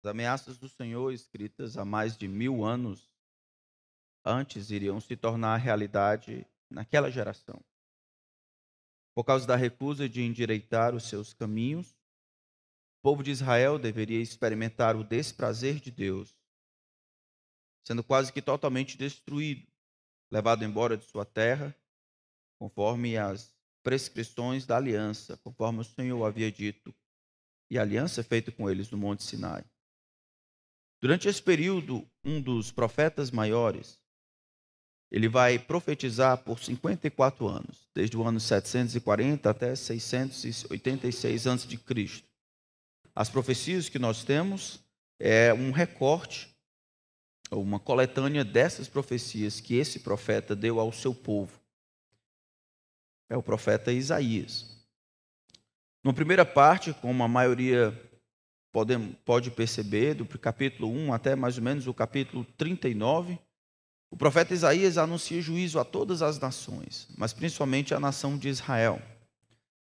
As ameaças do Senhor, escritas há mais de mil anos antes, iriam se tornar realidade naquela geração. Por causa da recusa de endireitar os seus caminhos, o povo de Israel deveria experimentar o desprazer de Deus, sendo quase que totalmente destruído, levado embora de sua terra, conforme as prescrições da aliança, conforme o Senhor havia dito, e a aliança feita com eles no Monte Sinai. Durante esse período, um dos profetas maiores, ele vai profetizar por 54 anos, desde o ano 740 até 686 a.C. As profecias que nós temos é um recorte, uma coletânea dessas profecias que esse profeta deu ao seu povo. É o profeta Isaías. Na primeira parte, como a maioria pode, pode perceber, do capítulo 1 até mais ou menos o capítulo 39, o profeta Isaías anuncia juízo a todas as nações, mas principalmente à nação de Israel.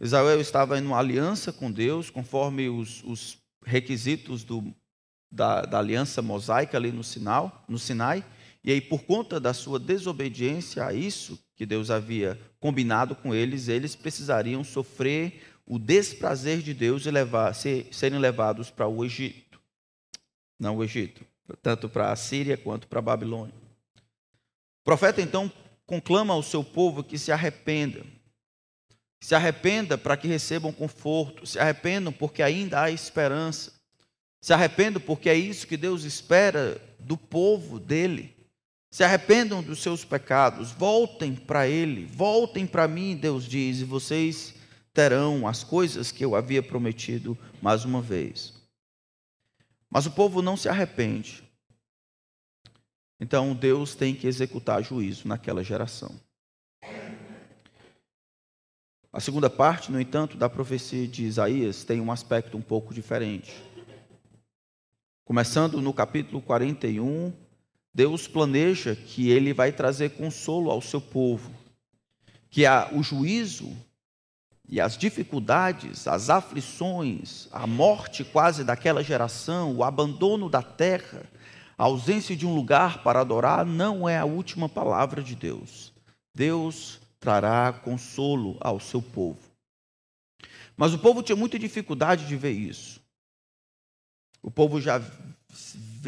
Israel estava em uma aliança com Deus, conforme os, os requisitos do, da, da, aliança mosaica ali no, sinal, no Sinai, e aí, por conta da sua desobediência a isso que Deus havia combinado com eles, eles precisariam sofrer o desprazer de Deus e levar, ser, serem levados para o Egito. Não o Egito, tanto para a Síria quanto para a Babilônia. O profeta então conclama ao seu povo que se arrependa. Se arrependa para que recebam conforto, se arrependam porque ainda há esperança. Se arrependam porque é isso que Deus espera do povo dele. Se arrependam dos seus pecados, voltem para Ele, voltem para mim, Deus diz, e vocês terão as coisas que eu havia prometido mais uma vez. Mas o povo não se arrepende. Então Deus tem que executar juízo naquela geração. A segunda parte, no entanto, da profecia de Isaías tem um aspecto um pouco diferente. Começando no capítulo 41, Deus planeja que ele vai trazer consolo ao seu povo, que o juízo e as dificuldades, as aflições, a morte quase daquela geração, o abandono da terra, a ausência de um lugar para adorar, não é a última palavra de Deus. Deus trará consolo ao seu povo. Mas o povo tinha muita dificuldade de ver isso. O povo já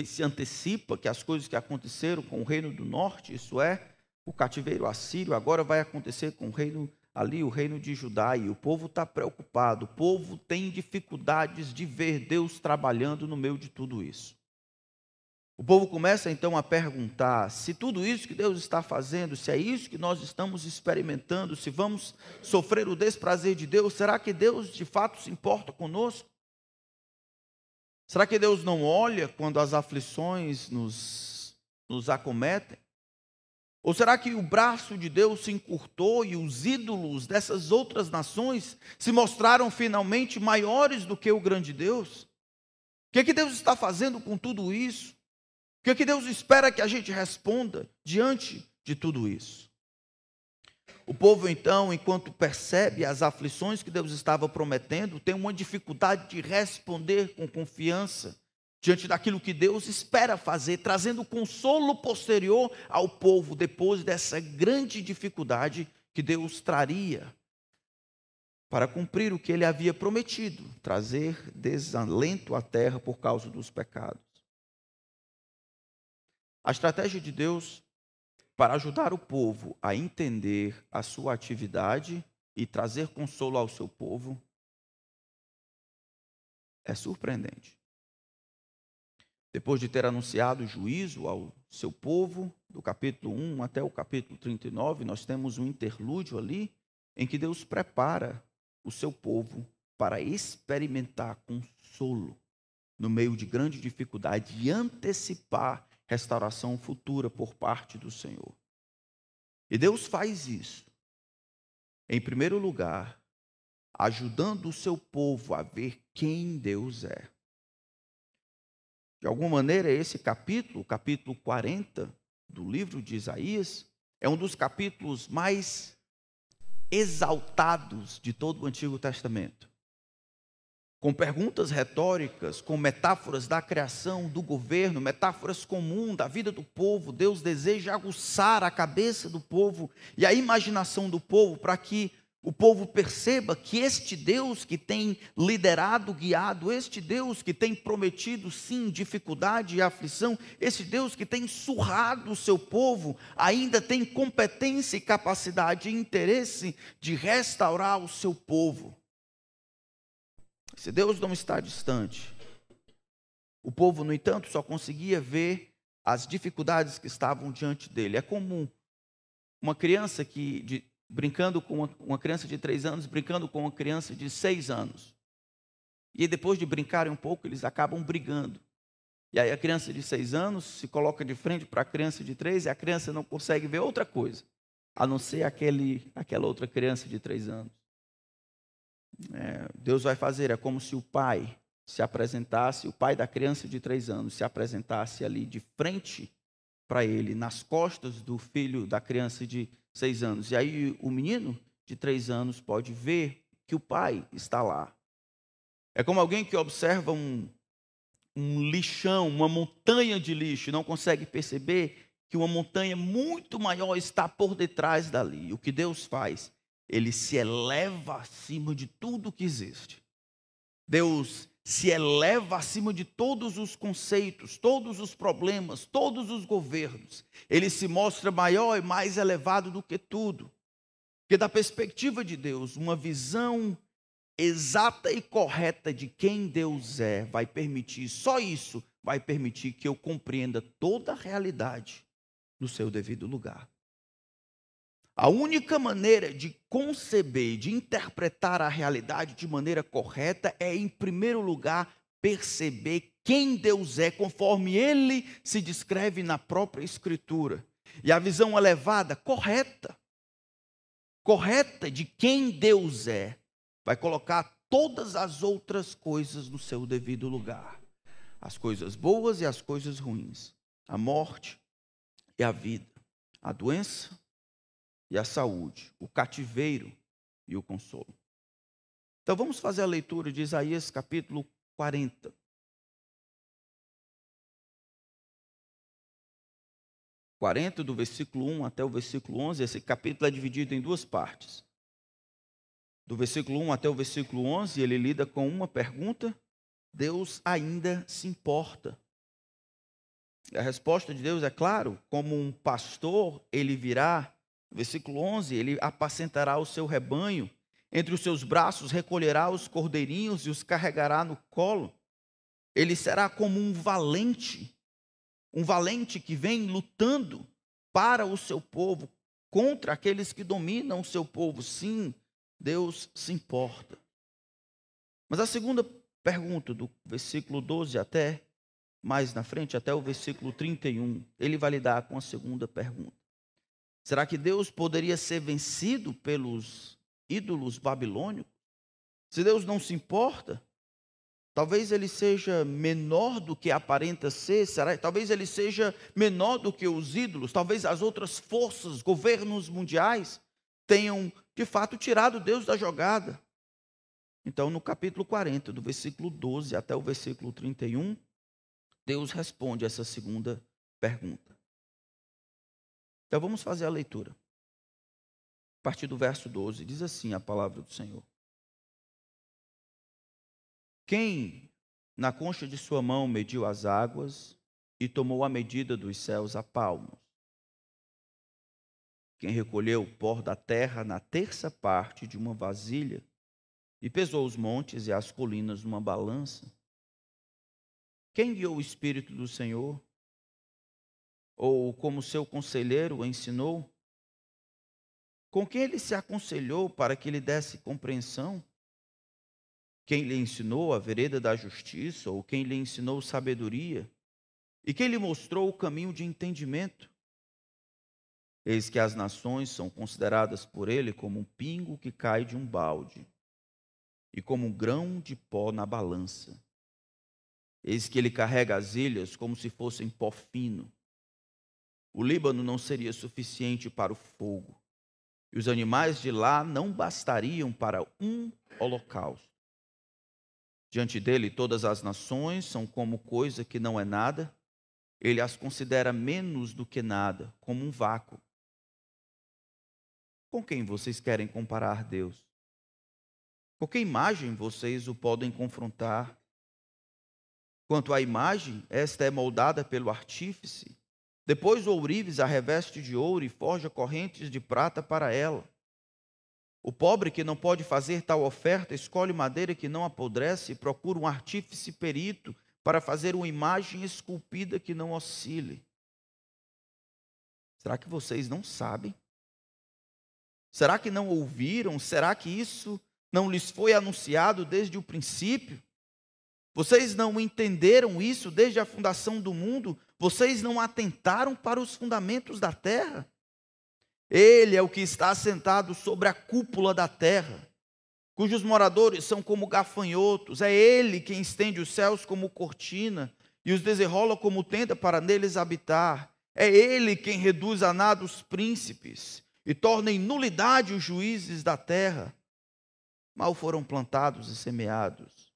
se antecipa que as coisas que aconteceram com o reino do norte, isso é, o cativeiro assírio, agora vai acontecer com o reino ali o reino de Judá e o povo está preocupado, o povo tem dificuldades de ver Deus trabalhando no meio de tudo isso. O povo começa então a perguntar se tudo isso que Deus está fazendo, se é isso que nós estamos experimentando, se vamos sofrer o desprazer de Deus, será que Deus de fato se importa conosco? Será que Deus não olha quando as aflições nos, nos acometem? Ou será que o braço de Deus se encurtou e os ídolos dessas outras nações se mostraram finalmente maiores do que o grande Deus? O que, é que Deus está fazendo com tudo isso? O que, é que Deus espera que a gente responda diante de tudo isso? O povo, então, enquanto percebe as aflições que Deus estava prometendo, tem uma dificuldade de responder com confiança diante daquilo que Deus espera fazer, trazendo consolo posterior ao povo depois dessa grande dificuldade que Deus traria para cumprir o que ele havia prometido, trazer desalento à terra por causa dos pecados. A estratégia de Deus para ajudar o povo a entender a sua atividade e trazer consolo ao seu povo é surpreendente. Depois de ter anunciado o juízo ao seu povo, do capítulo 1 até o capítulo 39, nós temos um interlúdio ali em que Deus prepara o seu povo para experimentar consolo no meio de grande dificuldade e antecipar restauração futura por parte do Senhor. E Deus faz isso, em primeiro lugar, ajudando o seu povo a ver quem Deus é. De alguma maneira, esse capítulo, capítulo 40 do livro de Isaías, é um dos capítulos mais exaltados de todo o Antigo Testamento. com perguntas retóricas, com metáforas da criação, do governo, metáforas comuns da vida do povo. Deus deseja aguçar a cabeça do povo e a imaginação do povo para que o povo perceba que este Deus que tem liderado, guiado, este Deus que tem prometido sim dificuldade e aflição, este Deus que tem surrado o seu povo, ainda tem competência e capacidade e interesse de restaurar o seu povo. Se Deus não está distante, o povo, no entanto, só conseguia ver as dificuldades que estavam diante dele. É comum uma criança que, de, brincando com uma, criança de três anos, brincando com uma criança de seis anos. E depois de brincarem um pouco, eles acabam brigando. E aí a criança de seis anos se coloca de frente para a criança de três e a criança não consegue ver outra coisa, a não ser aquele, aquela outra criança de três anos é, Deus vai fazer. É como se o pai se apresentasse, o pai da criança de três anos se apresentasse ali de frente para ele, nas costas do filho da criança de seis anos. E aí o menino de três anos pode ver que o pai está lá. É como alguém que observa um, um lixão, uma montanha de lixo, e não consegue perceber que uma montanha muito maior está por detrás dali. O que Deus faz? ele se eleva acima de tudo que existe. Deus se eleva acima de todos os conceitos, todos os problemas, todos os governos. Ele se mostra maior e mais elevado do que tudo. Porque, da perspectiva de Deus, uma visão exata e correta de quem Deus é vai permitir, só isso vai permitir que eu compreenda toda a realidade no seu devido lugar. A única maneira de conceber, de interpretar a realidade de maneira correta é, em primeiro lugar, perceber quem Deus é, conforme ele se descreve na própria Escritura. E a visão elevada, correta, correta de quem Deus é, vai colocar todas as outras coisas no seu devido lugar: as coisas boas e as coisas ruins, a morte e a vida, a doença e a saúde, o cativeiro e o consolo. Então vamos fazer a leitura de Isaías capítulo 40. Quarenta do versículo 1 até o versículo 11, esse capítulo é dividido em duas partes. Do versículo 1 até o versículo 11, ele lida com uma pergunta: Deus ainda se importa. A resposta de Deus é claro, como um pastor, ele virá Versículo 11: Ele apacentará o seu rebanho, entre os seus braços recolherá os cordeirinhos e os carregará no colo. Ele será como um valente, um valente que vem lutando para o seu povo, contra aqueles que dominam o seu povo. Sim, Deus se importa. Mas a segunda pergunta, do versículo 12 até mais na frente, até o versículo 31, ele vai lidar com a segunda pergunta. Será que Deus poderia ser vencido pelos ídolos babilônicos? Se Deus não se importa, talvez ele seja menor do que aparenta ser, será? talvez ele seja menor do que os ídolos, talvez as outras forças, governos mundiais, tenham de fato tirado Deus da jogada. Então, no capítulo 40, do versículo 12 até o versículo 31, Deus responde essa segunda pergunta. Então vamos fazer a leitura. A partir do verso 12, diz assim a palavra do Senhor: Quem na concha de sua mão mediu as águas e tomou a medida dos céus a palmos? Quem recolheu o pó da terra na terça parte de uma vasilha e pesou os montes e as colinas numa balança? Quem guiou o Espírito do Senhor ou como seu conselheiro o ensinou? Com quem ele se aconselhou para que lhe desse compreensão? Quem lhe ensinou a vereda da justiça, ou quem lhe ensinou sabedoria? E quem lhe mostrou o caminho de entendimento? Eis que as nações são consideradas por ele como um pingo que cai de um balde, e como um grão de pó na balança. Eis que ele carrega as ilhas como se fossem pó fino o Líbano não seria suficiente para o fogo, e os animais de lá não bastariam para um holocausto. Diante dele, todas as nações são como coisa que não é nada, ele as considera menos do que nada, como um vácuo. Com quem vocês querem comparar Deus? Com que imagem vocês o podem confrontar? Quanto à imagem, esta é moldada pelo artífice. Depois o ourives a reveste de ouro e forja correntes de prata para ela. O pobre que não pode fazer tal oferta escolhe madeira que não apodrece e procura um artífice perito para fazer uma imagem esculpida que não oscile. Será que vocês não sabem? Será que não ouviram? Será que isso não lhes foi anunciado desde o princípio? Vocês não entenderam isso desde a fundação do mundo? Vocês não atentaram para os fundamentos da terra? Ele é o que está sentado sobre a cúpula da terra, cujos moradores são como gafanhotos. É ele quem estende os céus como cortina e os desenrola como tenda para neles habitar. É ele quem reduz a nada os príncipes e torna em nulidade os juízes da terra. Mal foram plantados e semeados,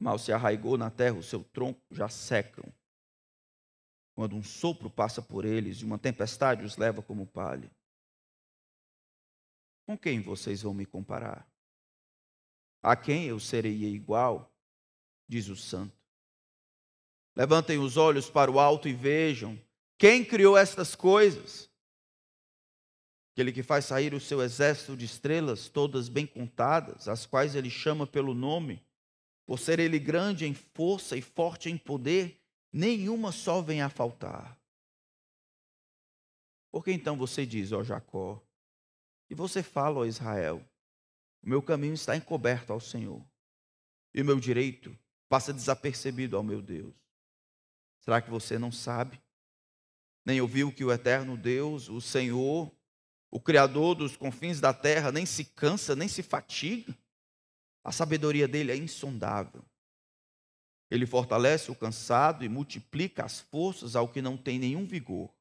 mal se arraigou na terra o seu tronco, já secam. Quando um sopro passa por eles e uma tempestade os leva como palha. Com quem vocês vão me comparar? A quem eu serei igual? Diz o santo. Levantem os olhos para o alto e vejam quem criou estas coisas aquele que faz sair o seu exército de estrelas, todas bem contadas, as quais ele chama pelo nome, por ser ele grande em força e forte em poder, nenhuma só vem a faltar. Porque então você diz, ó Jacó, e você fala, ó Israel, o meu caminho está encoberto ao Senhor, e o meu direito passa desapercebido ao meu Deus. Será que você não sabe? Nem ouviu que o eterno Deus, o Senhor, o Criador dos confins da terra nem se cansa, nem se fatiga. A sabedoria dele é insondável. Ele fortalece o cansado e multiplica as forças ao que não tem nenhum vigor.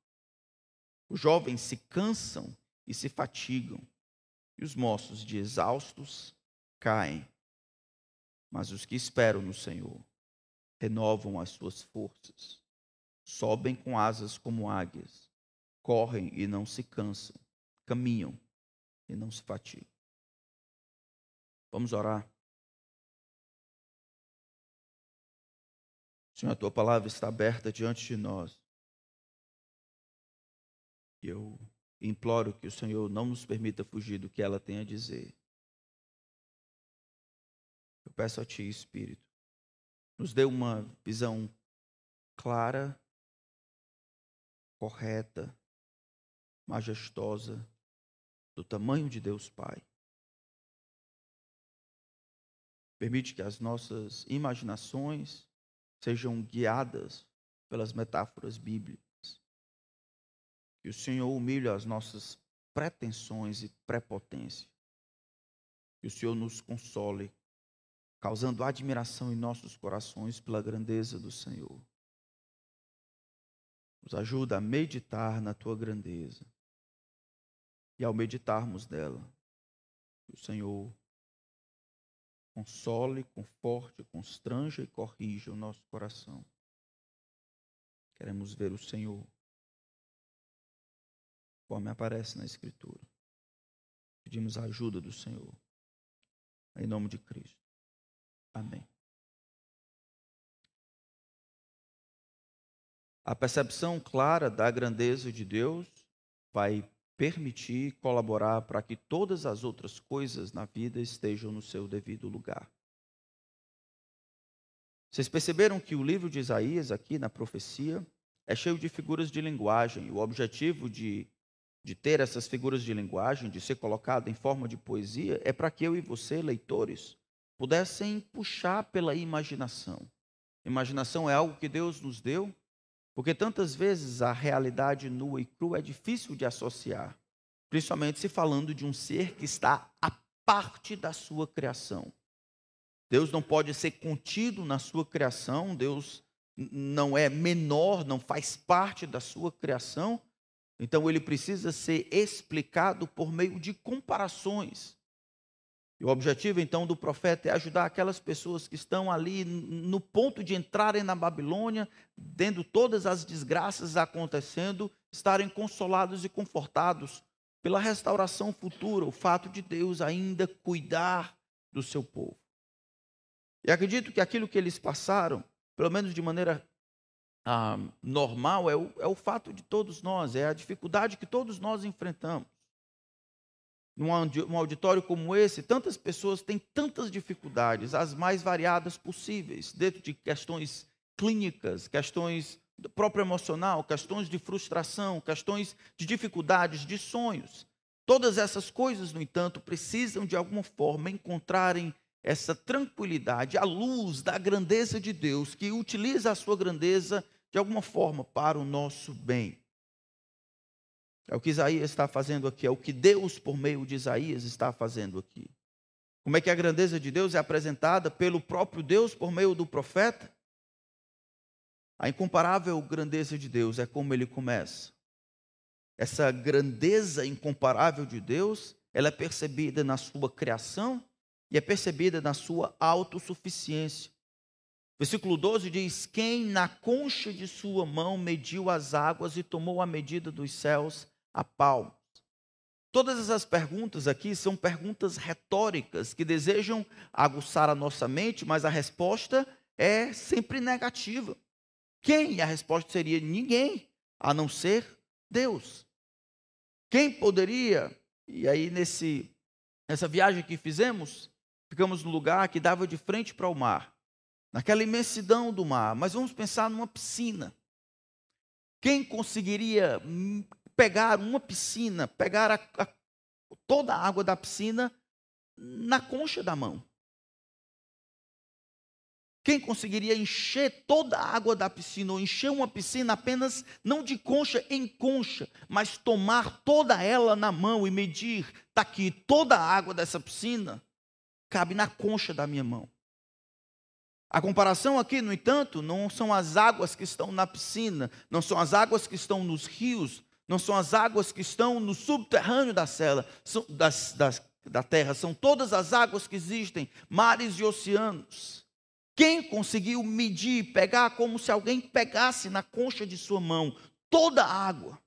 Os jovens se cansam e se fatigam, e os moços de exaustos caem. Mas os que esperam no Senhor renovam as suas forças, sobem com asas como águias, correm e não se cansam caminham e não se fatigam. Vamos orar. Senhor, a tua palavra está aberta diante de nós. E eu imploro que o Senhor não nos permita fugir do que ela tem a dizer. Eu peço a Ti, Espírito, nos dê uma visão clara, correta, majestosa do tamanho de Deus Pai. Permite que as nossas imaginações sejam guiadas pelas metáforas bíblicas. Que o Senhor humilhe as nossas pretensões e prepotência. Que o Senhor nos console, causando admiração em nossos corações pela grandeza do Senhor. Nos ajuda a meditar na tua grandeza e ao meditarmos dela, o Senhor console, conforte, constranja e corrija o nosso coração. Queremos ver o Senhor, conforme aparece na Escritura. Pedimos a ajuda do Senhor. Em nome de Cristo. Amém. A percepção clara da grandeza de Deus vai permitir colaborar para que todas as outras coisas na vida estejam no seu devido lugar. Vocês perceberam que o livro de Isaías, aqui na profecia, é cheio de figuras de linguagem. O objetivo de, de ter essas figuras de linguagem, de ser colocado em forma de poesia, é para que eu e você, leitores, pudessem puxar pela imaginação. Imaginação é algo que Deus nos deu porque tantas vezes a realidade nua e crua é difícil de associar, principalmente se falando de um ser que está à parte da sua criação. Deus não pode ser contido na sua criação, Deus não é menor, não faz parte da sua criação, então ele precisa ser explicado por meio de comparações. E o objetivo então do profeta é ajudar aquelas pessoas que estão ali no ponto de entrarem na Babilônia, vendo todas as desgraças acontecendo, estarem consolados e confortados pela restauração futura, o fato de Deus ainda cuidar do seu povo. E acredito que aquilo que eles passaram, pelo menos de maneira ah, normal, é o, é o fato de todos nós, é a dificuldade que todos nós enfrentamos num auditório como esse, tantas pessoas têm tantas dificuldades, as mais variadas possíveis, dentro de questões clínicas, questões do próprio emocional, questões de frustração, questões de dificuldades, de sonhos. Todas essas coisas, no entanto, precisam de alguma forma encontrarem essa tranquilidade à luz da grandeza de Deus, que utiliza a sua grandeza de alguma forma para o nosso bem. É o que Isaías está fazendo aqui, é o que Deus, por meio de Isaías, está fazendo aqui. Como é que a grandeza de Deus é apresentada pelo próprio Deus por meio do profeta? A incomparável grandeza de Deus é como ele começa. Essa grandeza incomparável de Deus, ela é percebida na sua criação e é percebida na sua autossuficiência. Versículo 12 diz: Quem na concha de sua mão mediu as águas e tomou a medida dos céus a palmos. Todas essas perguntas aqui são perguntas retóricas que desejam aguçar a nossa mente, mas a resposta é sempre negativa. Quem? A resposta seria ninguém, a não ser Deus. Quem poderia? E aí nesse nessa viagem que fizemos, ficamos no lugar que dava de frente para o mar, naquela imensidão do mar. Mas vamos pensar numa piscina. Quem conseguiria pegar uma piscina, pegar a, a, toda a água da piscina na concha da mão. Quem conseguiria encher toda a água da piscina, ou encher uma piscina apenas, não de concha em concha, mas tomar toda ela na mão e medir, está aqui, toda a água dessa piscina cabe na concha da minha mão. A comparação aqui, no entanto, não são as águas que estão na piscina, não são as águas que estão nos rios, não são as águas que estão no subterrâneo da, cela, são, das, das, da terra, são todas as águas que existem, mares e oceanos. Quem conseguiu medir, pegar como se alguém pegasse na concha de sua mão toda a água?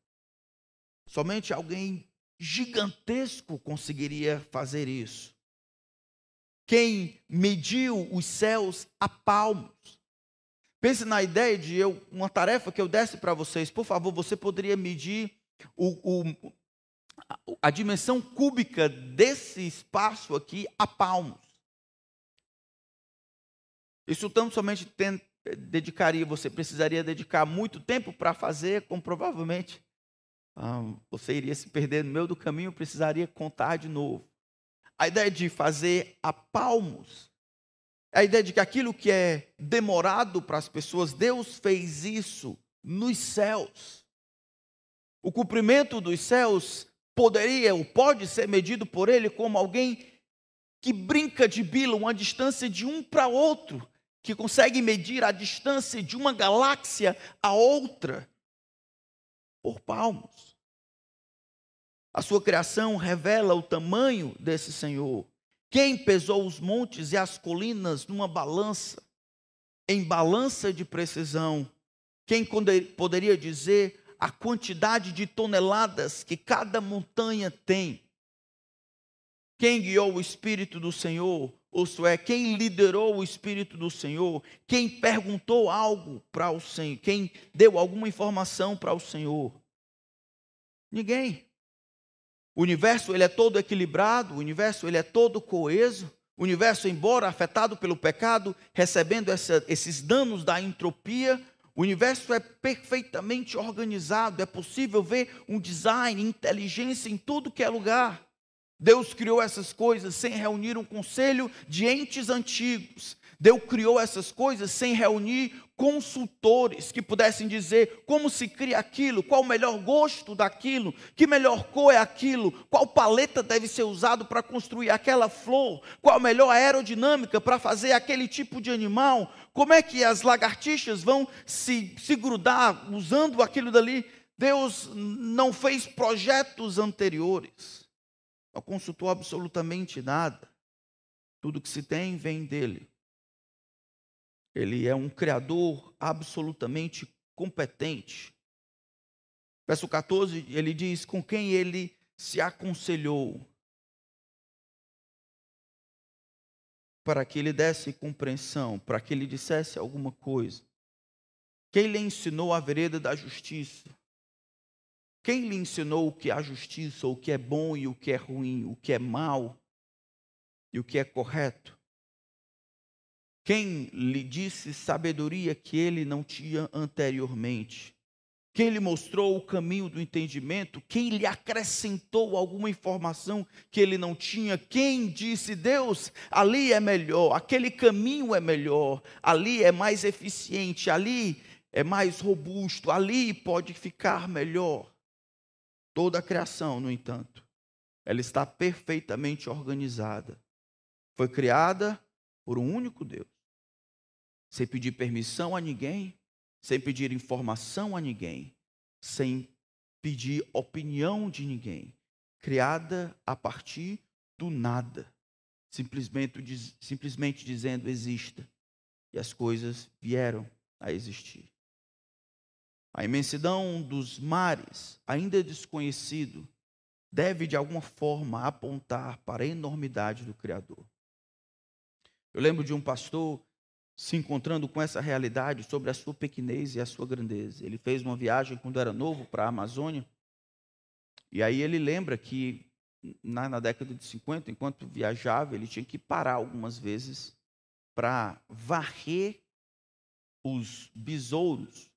Somente alguém gigantesco conseguiria fazer isso. Quem mediu os céus a palmos? Pense na ideia de eu, uma tarefa que eu desse para vocês. Por favor, você poderia medir o, o, a dimensão cúbica desse espaço aqui a palmos. Isso tão somente dedicaria, você precisaria dedicar muito tempo para fazer, como provavelmente ah, você iria se perder no meio do caminho, precisaria contar de novo. A ideia de fazer a palmos a ideia de que aquilo que é demorado para as pessoas, Deus fez isso nos céus. O cumprimento dos céus poderia ou pode ser medido por ele como alguém que brinca de bila, uma distância de um para outro, que consegue medir a distância de uma galáxia a outra por palmos. A sua criação revela o tamanho desse Senhor. Quem pesou os montes e as colinas numa balança, em balança de precisão? Quem poderia dizer a quantidade de toneladas que cada montanha tem? Quem guiou o Espírito do Senhor? Ou é, quem liderou o Espírito do Senhor? Quem perguntou algo para o Senhor? Quem deu alguma informação para o Senhor? Ninguém. O universo ele é todo equilibrado, o universo ele é todo coeso. O universo, embora afetado pelo pecado, recebendo essa, esses danos da entropia, o universo é perfeitamente organizado. É possível ver um design, inteligência em tudo que é lugar. Deus criou essas coisas sem reunir um conselho de entes antigos. Deus criou essas coisas sem reunir consultores que pudessem dizer como se cria aquilo, qual o melhor gosto daquilo, que melhor cor é aquilo, qual paleta deve ser usado para construir aquela flor, qual a melhor aerodinâmica para fazer aquele tipo de animal, como é que as lagartixas vão se, se grudar usando aquilo dali. Deus não fez projetos anteriores, não consultou absolutamente nada. Tudo que se tem vem dele. Ele é um criador absolutamente competente. Verso 14, ele diz: com quem ele se aconselhou para que ele desse compreensão, para que ele dissesse alguma coisa. Quem lhe ensinou a vereda da justiça? Quem lhe ensinou o que é a justiça, o que é bom e o que é ruim, o que é mal e o que é correto? Quem lhe disse sabedoria que ele não tinha anteriormente? Quem lhe mostrou o caminho do entendimento? Quem lhe acrescentou alguma informação que ele não tinha? Quem disse, Deus, ali é melhor, aquele caminho é melhor, ali é mais eficiente, ali é mais robusto, ali pode ficar melhor? Toda a criação, no entanto, ela está perfeitamente organizada. Foi criada por um único Deus sem pedir permissão a ninguém, sem pedir informação a ninguém, sem pedir opinião de ninguém, criada a partir do nada, simplesmente, simplesmente dizendo exista, e as coisas vieram a existir. A imensidão dos mares, ainda desconhecido, deve de alguma forma apontar para a enormidade do Criador. Eu lembro de um pastor se encontrando com essa realidade sobre a sua pequenez e a sua grandeza. Ele fez uma viagem quando era novo para a Amazônia. E aí ele lembra que na, na década de 50, enquanto viajava, ele tinha que parar algumas vezes para varrer os besouros,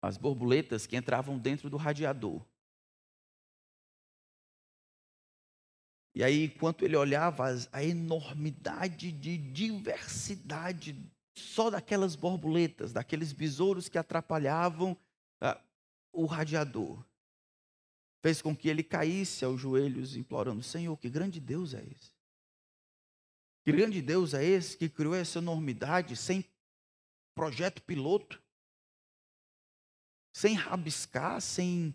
as borboletas que entravam dentro do radiador. E aí, enquanto ele olhava a enormidade de diversidade só daquelas borboletas, daqueles besouros que atrapalhavam uh, o radiador, fez com que ele caísse aos joelhos, implorando: Senhor, que grande Deus é esse? Que grande Deus é esse que criou essa enormidade sem projeto piloto, sem rabiscar, sem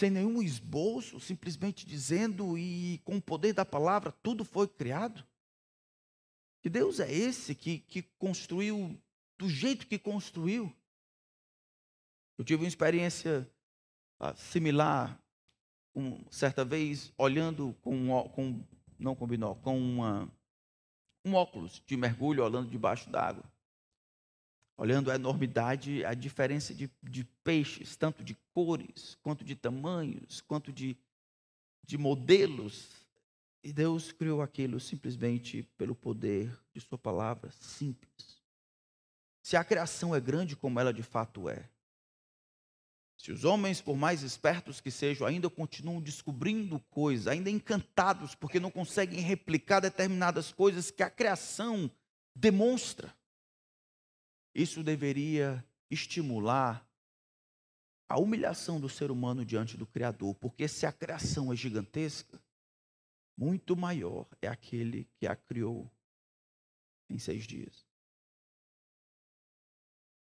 sem nenhum esboço, simplesmente dizendo e com o poder da palavra tudo foi criado? Que Deus é esse que, que construiu do jeito que construiu? Eu tive uma experiência ah, similar, um, certa vez, olhando com, com não com binóculo, com uma, um óculos de mergulho, olhando debaixo d'água olhando a enormidade, a diferença de, de, peixes, tanto de cores, quanto de tamanhos, quanto de, de modelos. E Deus criou aquilo simplesmente pelo poder de Sua palavra, simples. Se a criação é grande como ela de fato é, se os homens, por mais espertos que sejam, ainda continuam descobrindo coisas, ainda encantados porque não conseguem replicar determinadas coisas que a criação demonstra, isso deveria estimular a humilhação do ser humano diante do Criador, porque se a criação é gigantesca, muito maior é aquele que a criou em seis dias.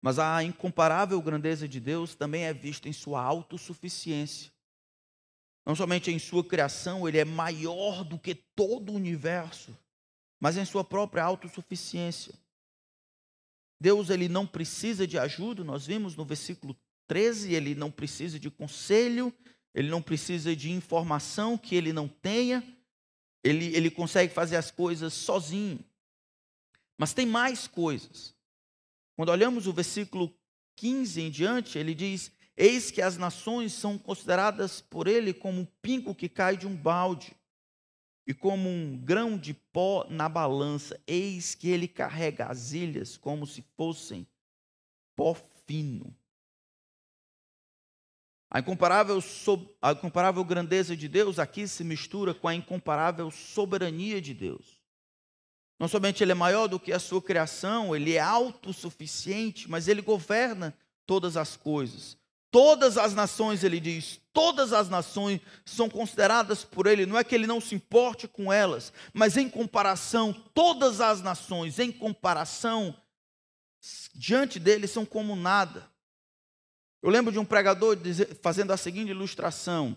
Mas a incomparável grandeza de Deus também é vista em sua autossuficiência. Não somente em sua criação, ele é maior do que todo o universo, mas em sua própria autossuficiência. Deus ele não precisa de ajuda, nós vimos no versículo 13, ele não precisa de conselho, ele não precisa de informação que ele não tenha, ele, ele consegue fazer as coisas sozinho. Mas tem mais coisas. Quando olhamos o versículo 15 em diante, ele diz: Eis que as nações são consideradas por ele como um pingo que cai de um balde e como um grão de pó na balança, eis que ele carrega as ilhas como se fossem pó fino. A incomparável, a incomparável grandeza de Deus aqui se mistura com a incomparável soberania de Deus. Não somente ele é maior do que a sua criação, ele é autossuficiente, mas ele governa todas as coisas. Todas as nações, ele diz, todas as nações são consideradas por ele, não é que ele não se importe com elas, mas em comparação, todas as nações, em comparação, diante dele são como nada. Eu lembro de um pregador fazendo a seguinte ilustração.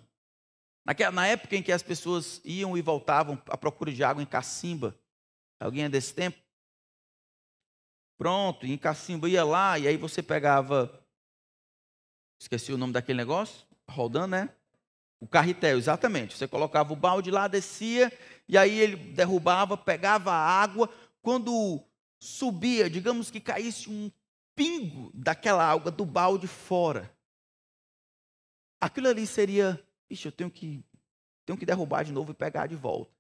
Na época em que as pessoas iam e voltavam à procura de água em Cacimba, Alguém é desse tempo? Pronto, em cacimba ia lá, e aí você pegava. Esqueci o nome daquele negócio? Rodando, né? O carretel, exatamente. Você colocava o balde lá, descia, e aí ele derrubava, pegava a água. Quando subia, digamos que caísse um pingo daquela água do balde fora. Aquilo ali seria, ixi, eu tenho que, tenho que derrubar de novo e pegar de volta.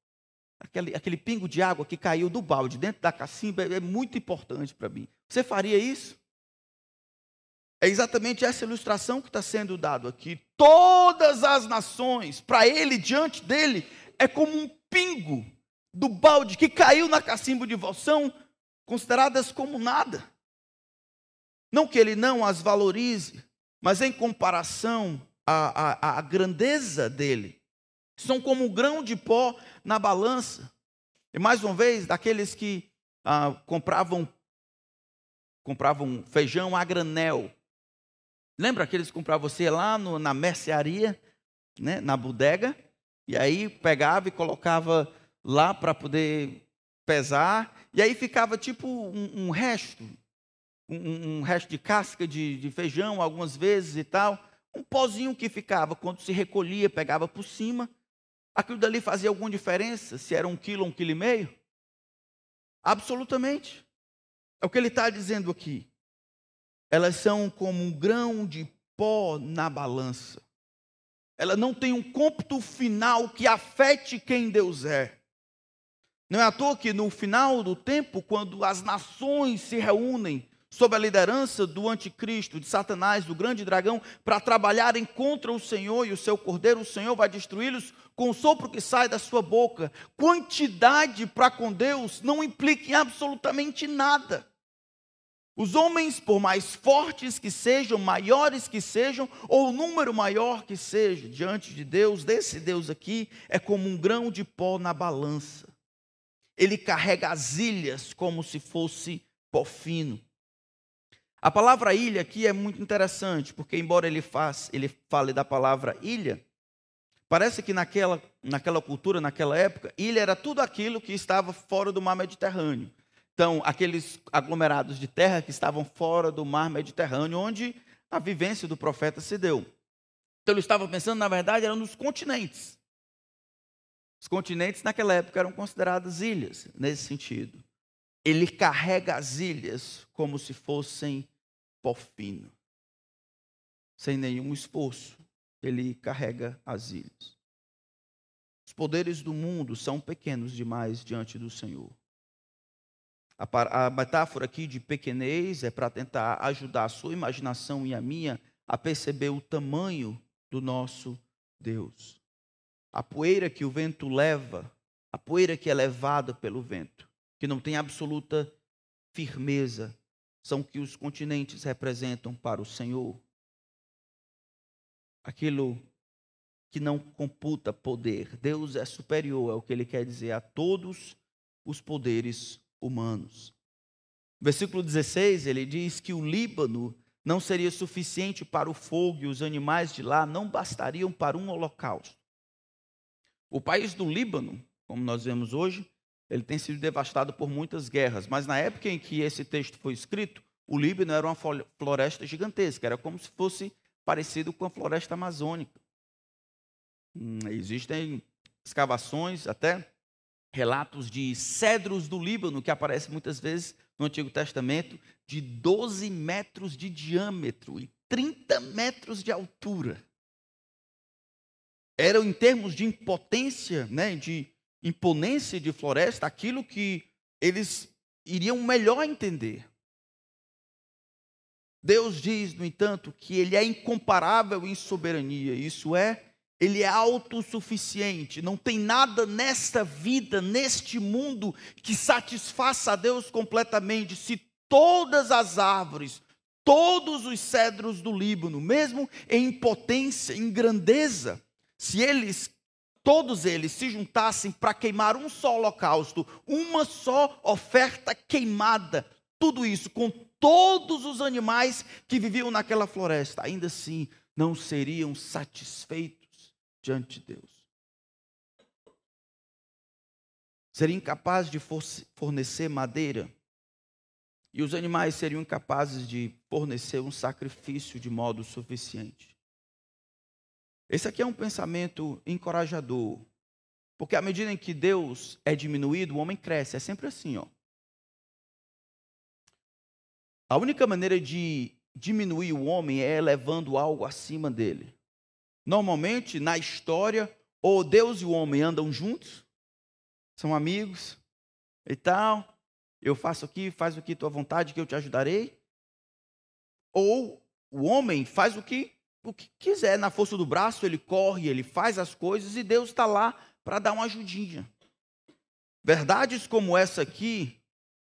Aquele, aquele pingo de água que caiu do balde dentro da cacimba é, é muito importante para mim. Você faria isso? É exatamente essa ilustração que está sendo dado aqui. Todas as nações, para ele, diante dele, é como um pingo do balde que caiu na cacimba de voz, são consideradas como nada. Não que ele não as valorize, mas em comparação à, à, à grandeza dele, são como um grão de pó na balança. E mais uma vez, daqueles que ah, compravam, compravam feijão a granel. Lembra que compravam você lá no, na mercearia, né, na bodega? E aí pegava e colocava lá para poder pesar. E aí ficava tipo um, um resto, um, um resto de casca de, de feijão, algumas vezes e tal, um pozinho que ficava, quando se recolhia, pegava por cima, aquilo dali fazia alguma diferença, se era um quilo um quilo e meio? Absolutamente. É o que ele está dizendo aqui. Elas são como um grão de pó na balança. Ela não tem um cômputo final que afete quem Deus é. Não é à toa que no final do tempo, quando as nações se reúnem sob a liderança do anticristo, de Satanás, do grande dragão, para trabalharem contra o Senhor e o seu cordeiro, o Senhor vai destruí-los com o sopro que sai da sua boca. Quantidade para com Deus não implica em absolutamente nada. Os homens, por mais fortes que sejam, maiores que sejam, ou o número maior que seja, diante de Deus, desse Deus aqui, é como um grão de pó na balança. Ele carrega as ilhas como se fosse pó fino. A palavra ilha aqui é muito interessante, porque embora ele, faz, ele fale da palavra ilha, parece que naquela, naquela cultura, naquela época, ilha era tudo aquilo que estava fora do mar Mediterrâneo. Então, aqueles aglomerados de terra que estavam fora do mar Mediterrâneo, onde a vivência do profeta se deu. Então, ele estava pensando, na verdade, eram nos continentes. Os continentes naquela época eram considerados ilhas, nesse sentido. Ele carrega as ilhas como se fossem pó fino. Sem nenhum esforço, ele carrega as ilhas. Os poderes do mundo são pequenos demais diante do Senhor. A, metáfora aqui de pequenez é para tentar ajudar a sua imaginação e a minha a perceber o tamanho do nosso Deus. A poeira que o vento leva, a poeira que é levada pelo vento, que não tem absoluta firmeza, são que os continentes representam para o Senhor. Aquilo que não computa poder. Deus é superior, é o que ele quer dizer a todos os poderes humanos. Versículo 16, ele diz que o Líbano não seria suficiente para o fogo e os animais de lá não bastariam para um holocausto. O país do Líbano, como nós vemos hoje, ele tem sido devastado por muitas guerras, mas na época em que esse texto foi escrito, o Líbano era uma floresta gigantesca, era como se fosse parecido com a floresta amazônica. Hum, existem escavações, até relatos de cedros do Líbano, que aparecem muitas vezes no Antigo Testamento, de 12 metros de diâmetro e 30 metros de altura. Eram, em termos de impotência, né, de imponência de floresta, aquilo que eles iriam melhor entender. Deus diz, no entanto, que Ele é incomparável em soberania, isso é, Ele é autossuficiente, não tem nada nesta vida, neste mundo, que satisfaça a Deus completamente. Se todas as árvores, todos os cedros do Líbano, mesmo em potência, em grandeza, se eles todos eles se juntassem para queimar um só holocausto, uma só oferta queimada, tudo isso com todos os animais que viviam naquela floresta, ainda assim não seriam satisfeitos diante de Deus. seria incapaz de fornecer madeira e os animais seriam incapazes de fornecer um sacrifício de modo suficiente. Esse aqui é um pensamento encorajador, porque à medida em que Deus é diminuído, o homem cresce. É sempre assim, ó. A única maneira de diminuir o homem é elevando algo acima dele. Normalmente, na história, ou Deus e o homem andam juntos, são amigos e tal. Eu faço aqui, faz o que tua vontade, que eu te ajudarei. Ou o homem faz o que, o que quiser, na força do braço, ele corre, ele faz as coisas e Deus está lá para dar uma ajudinha. Verdades como essa aqui,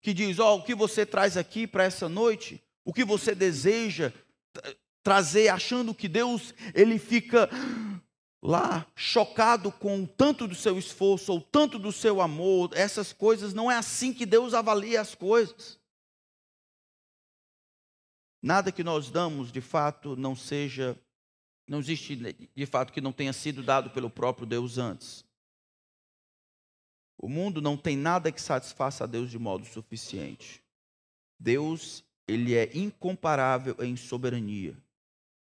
que diz: Ó, oh, o que você traz aqui para essa noite, o que você deseja trazer, achando que Deus ele fica lá chocado com o tanto do seu esforço ou tanto do seu amor, essas coisas, não é assim que Deus avalia as coisas. Nada que nós damos, de fato, não seja, não existe de fato que não tenha sido dado pelo próprio Deus antes. O mundo não tem nada que satisfaça a Deus de modo suficiente. Deus, ele é incomparável em soberania.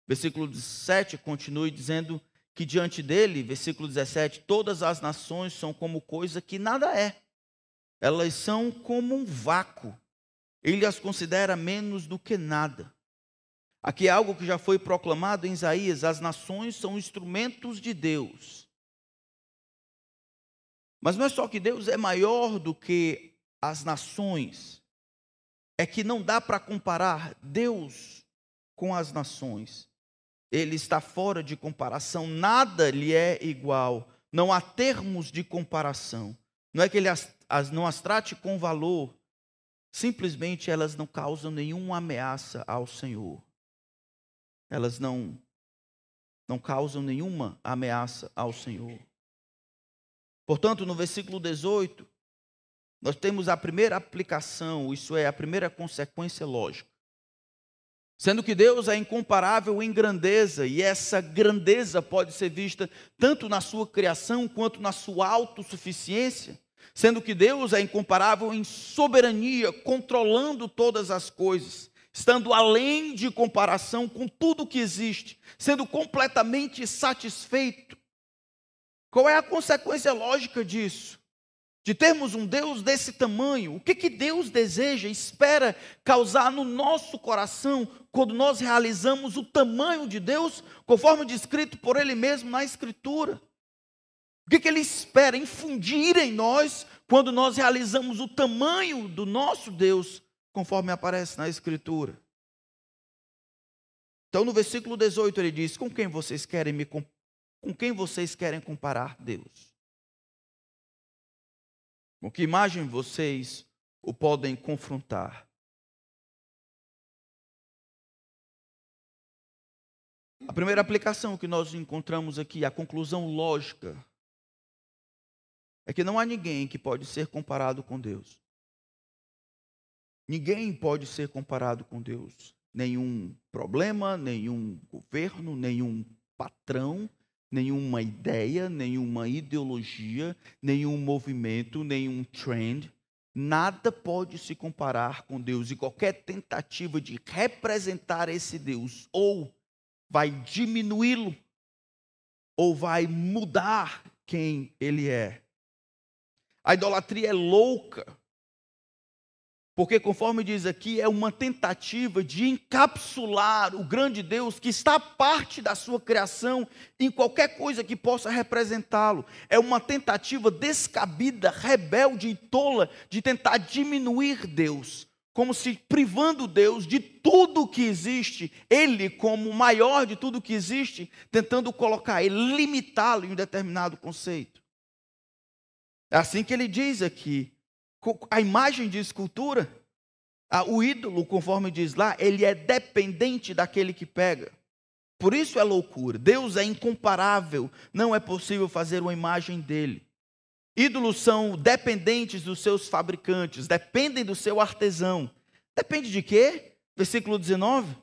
Versículo 7 continue dizendo que diante dele, versículo 17, todas as nações são como coisa que nada é. Elas são como um vácuo. Ele as considera menos do que nada. Aqui é algo que já foi proclamado em Isaías: as nações são instrumentos de Deus. Mas não é só que Deus é maior do que as nações, é que não dá para comparar Deus com as nações ele está fora de comparação, nada lhe é igual, não há termos de comparação. Não é que ele as, as, não as trate com valor, simplesmente elas não causam nenhuma ameaça ao Senhor. Elas não, não causam nenhuma ameaça ao Senhor. Portanto, no versículo 18, nós temos a primeira aplicação, isso é, a primeira consequência lógica. Sendo que Deus é incomparável em grandeza, e essa grandeza pode ser vista tanto na sua criação quanto na sua autossuficiência. Sendo que Deus é incomparável em soberania, controlando todas as coisas, estando além de comparação com tudo que existe, sendo completamente satisfeito. Qual é a consequência lógica disso? De termos um Deus desse tamanho, o que, que Deus deseja, espera causar no nosso coração quando nós realizamos o tamanho de Deus, conforme descrito por Ele mesmo na Escritura? O que, que Ele espera infundir em nós quando nós realizamos o tamanho do nosso Deus, conforme aparece na Escritura? Então, no versículo 18, ele diz: Com quem vocês querem me com quem vocês querem comparar Deus? Com que imagem vocês o podem confrontar? A primeira aplicação que nós encontramos aqui, a conclusão lógica, é que não há ninguém que pode ser comparado com Deus. Ninguém pode ser comparado com Deus. Nenhum problema, nenhum governo, nenhum patrão, nenhuma ideia, nenhuma ideologia, nenhum movimento, nenhum trend. Nada pode se comparar com Deus e qualquer tentativa de representar esse Deus ou vai diminuí-lo ou vai mudar quem ele é. A idolatria é louca porque, conforme diz aqui, é uma tentativa de encapsular o grande Deus que está parte da sua criação em qualquer coisa que possa representá-lo. É uma tentativa descabida, rebelde e tola de tentar diminuir Deus, como se privando Deus de tudo que existe, Ele, como o maior de tudo que existe, tentando colocar Ele, limitá-lo em um determinado conceito. É assim que ele diz aqui a imagem de escultura, o ídolo, conforme diz lá, ele é dependente daquele que pega. Por isso é loucura. Deus é incomparável, não é possível fazer uma imagem dele. Ídolos são dependentes dos seus fabricantes, dependem do seu artesão. Depende de quê? Versículo 19.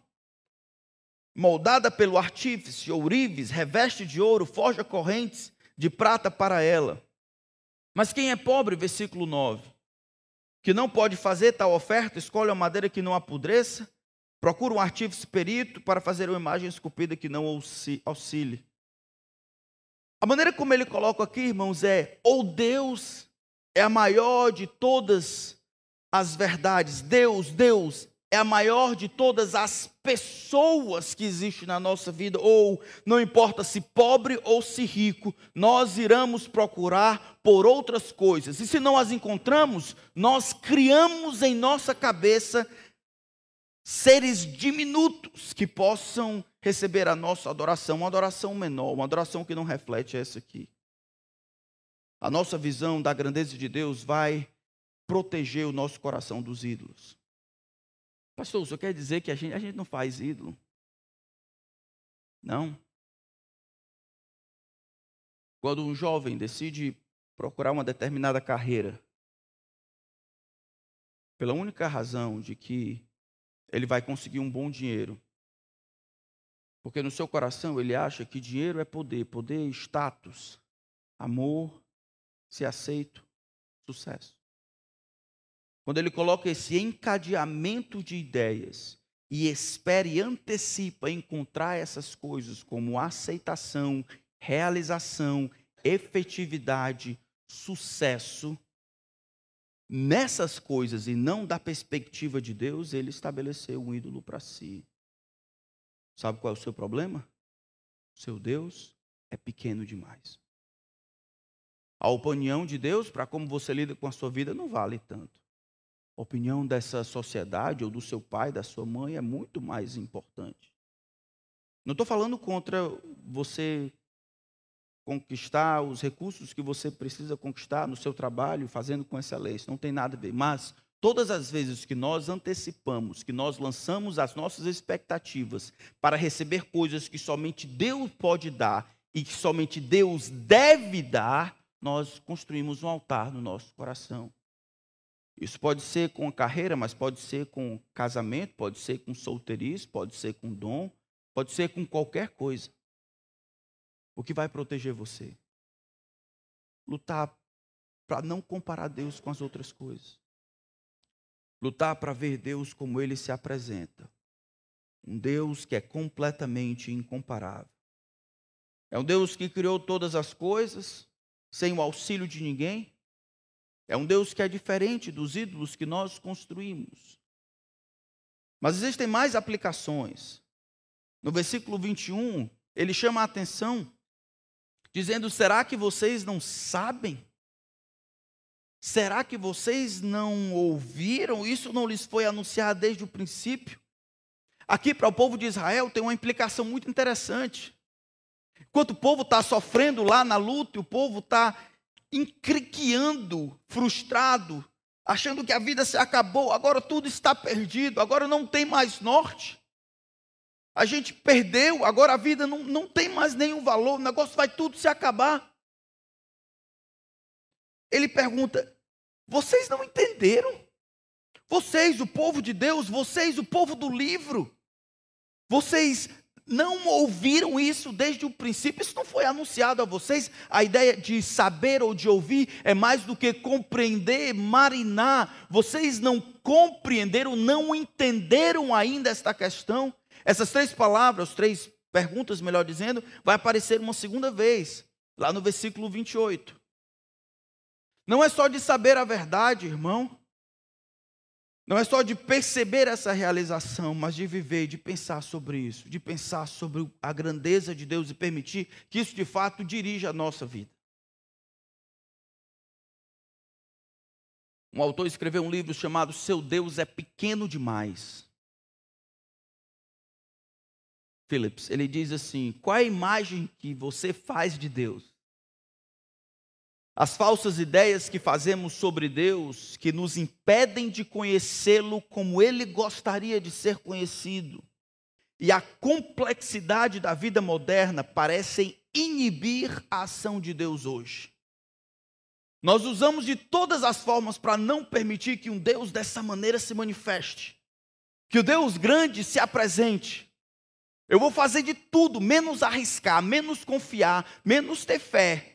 Moldada pelo artífice, ourives, reveste de ouro, forja correntes de prata para ela. Mas quem é pobre, versículo 9, que não pode fazer tal oferta, escolhe uma madeira que não apodreça, procura um artífice perito para fazer uma imagem esculpida que não auxilie. A maneira como ele coloca aqui, irmãos, é: ou Deus é a maior de todas as verdades. Deus, Deus é a maior de todas as pessoas que existem na nossa vida, ou não importa se pobre ou se rico, nós iremos procurar por outras coisas. E se não as encontramos, nós criamos em nossa cabeça seres diminutos que possam receber a nossa adoração, uma adoração menor, uma adoração que não reflete essa aqui. A nossa visão da grandeza de Deus vai proteger o nosso coração dos ídolos. Pastor, o senhor quer dizer que a gente, a gente não faz ídolo? Não. Quando um jovem decide procurar uma determinada carreira, pela única razão de que ele vai conseguir um bom dinheiro, porque no seu coração ele acha que dinheiro é poder, poder é status, amor, ser aceito, sucesso. Quando ele coloca esse encadeamento de ideias e espera e antecipa encontrar essas coisas como aceitação, realização, efetividade, sucesso, nessas coisas e não da perspectiva de Deus, ele estabeleceu um ídolo para si. Sabe qual é o seu problema? seu Deus é pequeno demais. A opinião de Deus, para como você lida com a sua vida, não vale tanto. A opinião dessa sociedade ou do seu pai, da sua mãe é muito mais importante. Não estou falando contra você conquistar os recursos que você precisa conquistar no seu trabalho, fazendo com excelência, não tem nada a ver. Mas todas as vezes que nós antecipamos, que nós lançamos as nossas expectativas para receber coisas que somente Deus pode dar e que somente Deus deve dar, nós construímos um altar no nosso coração. Isso pode ser com a carreira, mas pode ser com casamento, pode ser com solteirice, pode ser com dom, pode ser com qualquer coisa. O que vai proteger você? Lutar para não comparar Deus com as outras coisas. Lutar para ver Deus como ele se apresenta. Um Deus que é completamente incomparável. É um Deus que criou todas as coisas sem o auxílio de ninguém é um Deus que é diferente dos ídolos que nós construímos. Mas existem mais aplicações. No versículo 21, ele chama a atenção, dizendo: Será que vocês não sabem? Será que vocês não ouviram? Isso não lhes foi anunciado desde o princípio? Aqui, para o povo de Israel, tem uma implicação muito interessante. Enquanto o povo está sofrendo lá na luta, o povo está encriqueando, frustrado, achando que a vida se acabou, agora tudo está perdido, agora não tem mais norte. A gente perdeu, agora a vida não, não tem mais nenhum valor, o negócio vai tudo se acabar. Ele pergunta: vocês não entenderam? Vocês, o povo de Deus, vocês, o povo do livro, vocês não ouviram isso desde o princípio, isso não foi anunciado a vocês. A ideia de saber ou de ouvir é mais do que compreender, marinar. Vocês não compreenderam, não entenderam ainda esta questão. Essas três palavras, três perguntas, melhor dizendo, vai aparecer uma segunda vez, lá no versículo 28. Não é só de saber a verdade, irmão. Não é só de perceber essa realização, mas de viver, de pensar sobre isso, de pensar sobre a grandeza de Deus e permitir que isso de fato dirija a nossa vida. Um autor escreveu um livro chamado Seu Deus é Pequeno Demais. Phillips, ele diz assim: qual é a imagem que você faz de Deus? As falsas ideias que fazemos sobre Deus, que nos impedem de conhecê-lo como ele gostaria de ser conhecido, e a complexidade da vida moderna parecem inibir a ação de Deus hoje. Nós usamos de todas as formas para não permitir que um Deus dessa maneira se manifeste, que o Deus grande se apresente. Eu vou fazer de tudo, menos arriscar, menos confiar, menos ter fé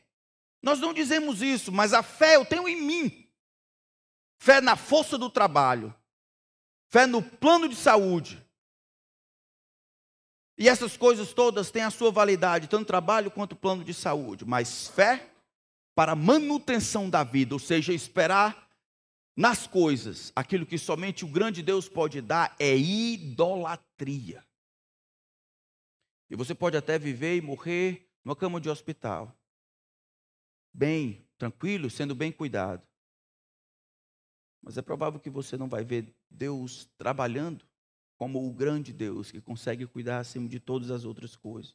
Nós não dizemos isso, mas a fé eu tenho em mim. Fé na força do trabalho. Fé no plano de saúde. E essas coisas todas têm a sua validade, tanto trabalho quanto plano de saúde. Mas fé para manutenção da vida, ou seja, esperar nas coisas aquilo que somente o grande Deus pode dar, é idolatria. E você pode até viver e morrer numa cama de hospital, bem, tranquilo, sendo bem cuidado. Mas é provável que você não vai ver Deus trabalhando como o grande Deus que consegue cuidar acima de todas as outras coisas.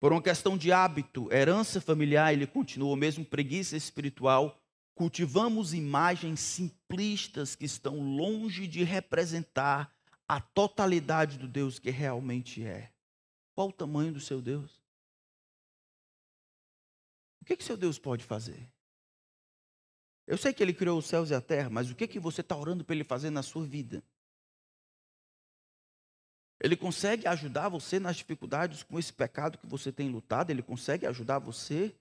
Por uma questão de hábito, herança familiar, ele continua, mesmo preguiça espiritual, cultivamos imagens simplistas que estão longe de representar a totalidade do Deus que realmente é. Qual o tamanho do seu Deus? O que, que seu Deus pode fazer? Eu sei que ele criou os céus e a terra, mas o que, que você está orando para ele fazer na sua vida? Ele consegue ajudar você nas dificuldades com esse pecado que você tem lutado? Ele consegue ajudar você,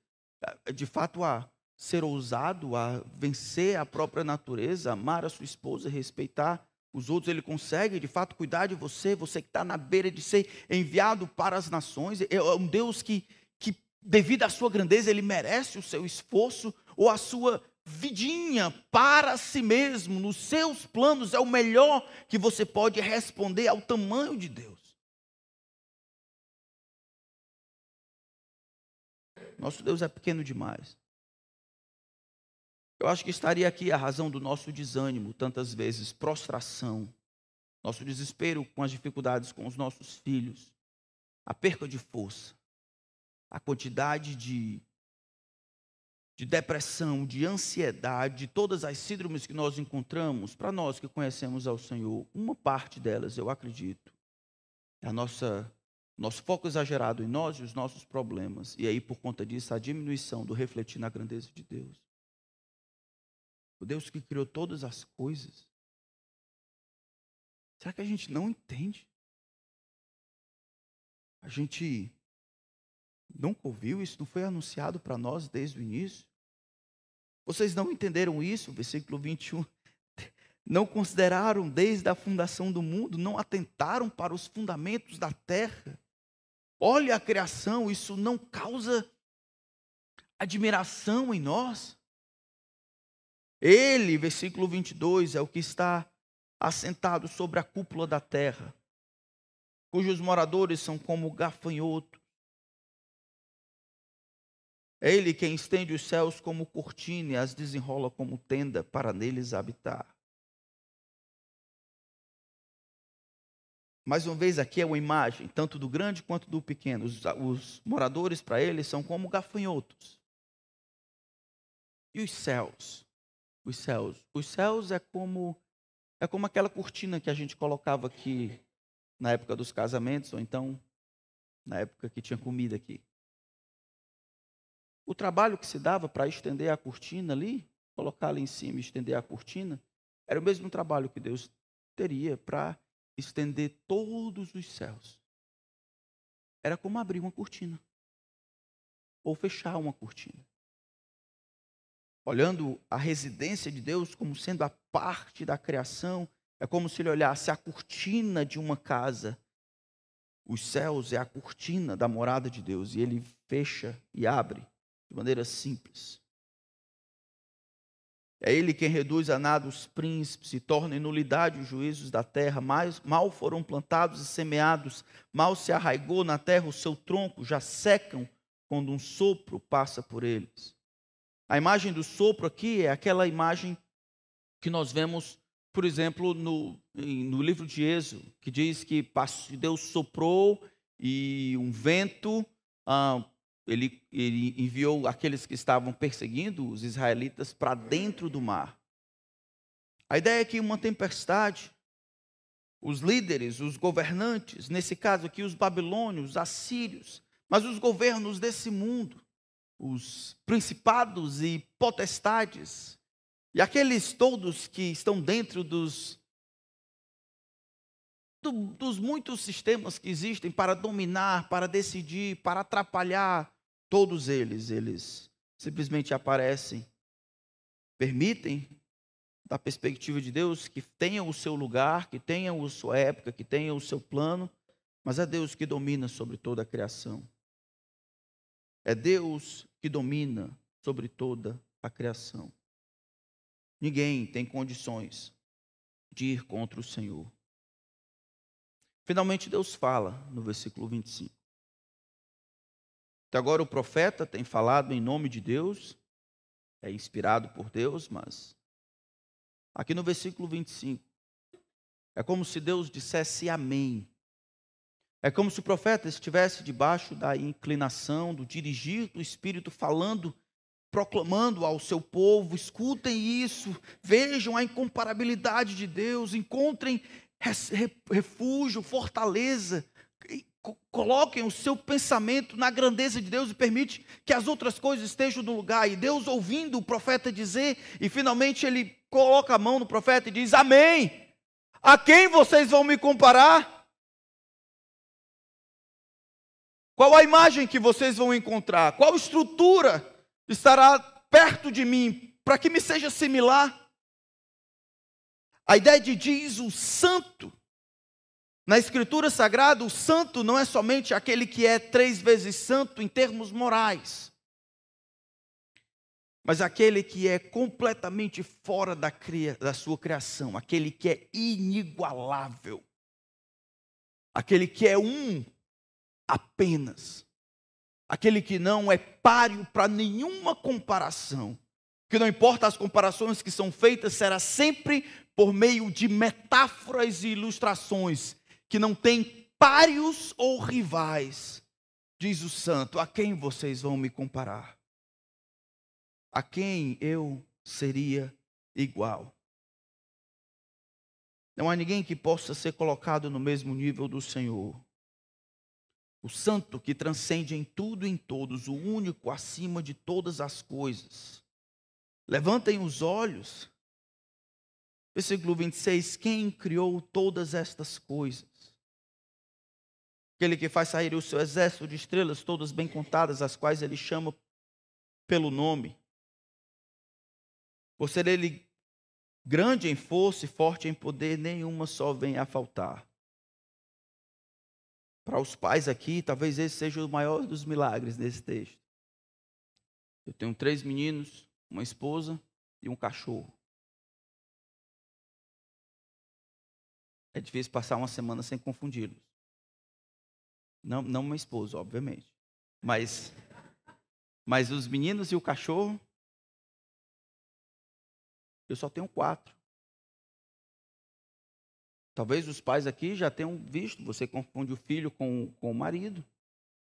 eh, de fato, a ser ousado, a vencer a própria natureza, amar a sua esposa, respeitar os outros, ele consegue de fato cuidar de você, você que está na beira de ser enviado para as nações. É um Deus que, devido à sua grandeza, ele merece o seu esforço ou a sua vidinha para si mesmo, nos seus planos, é o melhor que você pode responder ao tamanho de Deus. Nosso Deus é pequeno demais. Eu acho que estaria aqui a razão do nosso desânimo, tantas vezes, prostração, nosso desespero com as dificuldades com os nossos filhos, a perca de força, a quantidade de, de depressão, de ansiedade, de todas as síndromes que nós encontramos, para nós que conhecemos ao Senhor, uma parte delas, eu acredito, é a nossa nosso foco exagerado em nós e os nossos problemas, e aí por conta disso a diminuição do refletir na grandeza de Deus o Deus que criou todas as coisas. Será que a gente não entende? A gente nunca ouviu isso, não foi anunciado para nós desde o início? Vocês não entenderam isso? Versículo 21. Não consideraram desde a fundação do mundo, não atentaram para os fundamentos da terra. Olha a criação, isso não causa admiração em nós? Ele, versículo 22, é o que está assentado sobre a cúpula da terra, cujos moradores são como gafanhotos. É Ele quem estende os céus como cortina e as desenrola como tenda para neles habitar. Mais uma vez, aqui é uma imagem, tanto do grande quanto do pequeno. Os, os moradores para ele são como gafanhotos. E os céus? os céus. Os céus é como é como aquela cortina que a gente colocava aqui na época dos casamentos ou então na época que tinha comida aqui. O trabalho que se dava para estender a cortina ali, colocar ali em cima e estender a cortina, era o mesmo trabalho que Deus teria para estender todos os céus. Era como abrir uma cortina ou fechar uma cortina olhando a residência de Deus como sendo a parte da criação, é como se ele olhasse a cortina de uma casa. Os céus é a cortina da morada de Deus e ele fecha e abre de maneira simples. É ele quem reduz a nada os príncipes e torna em nulidade os juízos da terra. Mais, mal foram plantados e semeados, mal se arraigou na terra o seu tronco, já secam quando um sopro passa por eles. A imagem do sopro aqui é aquela imagem que nós vemos, por exemplo, no, no livro de Êxodo, que diz que Deus soprou e um vento, ah, ele, ele enviou aqueles que estavam perseguindo os israelitas para dentro do mar. A ideia é que uma tempestade, os líderes, os governantes, nesse caso aqui os babilônios, os assírios, mas os governos desse mundo, os principados e potestades, e aqueles todos que estão dentro dos, do, dos muitos sistemas que existem para dominar, para decidir, para atrapalhar todos eles, eles simplesmente aparecem, permitem, da perspectiva de Deus, que tenham o seu lugar, que tenham a sua época, que tenham o seu plano, mas é Deus que domina sobre toda a criação. É Deus que domina sobre toda a criação. Ninguém tem condições de ir contra o Senhor. Finalmente, Deus fala no versículo 25. Até agora, o profeta tem falado em nome de Deus, é inspirado por Deus, mas aqui no versículo 25, é como se Deus dissesse amém. É como se o profeta estivesse debaixo da inclinação, do dirigir do Espírito, falando proclamando ao seu povo: escutem isso, vejam a incomparabilidade de Deus, encontrem refúgio, fortaleza, coloquem o seu pensamento na grandeza de Deus e permite que as outras coisas estejam no lugar. E Deus ouvindo o profeta dizer, e finalmente ele coloca a mão no profeta e diz: Amém. A quem vocês vão me comparar? Qual a imagem que vocês vão encontrar? Qual estrutura estará perto de mim, para que me seja similar. A ideia de diz o santo. Na Escritura Sagrada, o santo não é somente aquele que é três vezes santo em termos morais, mas aquele que é completamente fora da, cria, da sua criação, aquele que é inigualável, aquele que é um apenas aquele que não é páreo para nenhuma comparação, que não importa as comparações que são feitas, será sempre por meio de metáforas e ilustrações, que não tem páreos ou rivais, diz o santo, a quem vocês vão me comparar? A quem eu seria igual? Não há ninguém que possa ser colocado no mesmo nível do Senhor o santo que transcende em tudo e em todos, o único acima de todas as coisas. Levantem os olhos. Versículo 26: Quem criou todas estas coisas? Aquele que faz sair o seu exército de estrelas, todas bem contadas, as quais ele chama pelo nome. Por ser ele grande em força e forte em poder, nenhuma só vem a faltar. Para os pais aqui, talvez esse seja o maior dos milagres nesse texto. Eu tenho três meninos, uma esposa e um cachorro. É difícil passar uma semana sem confundi-los. Não, não uma esposa, obviamente. Mas, mas os meninos e o cachorro, eu só tenho quatro. Talvez os pais aqui já tenham visto, você confunde o filho com, com o marido,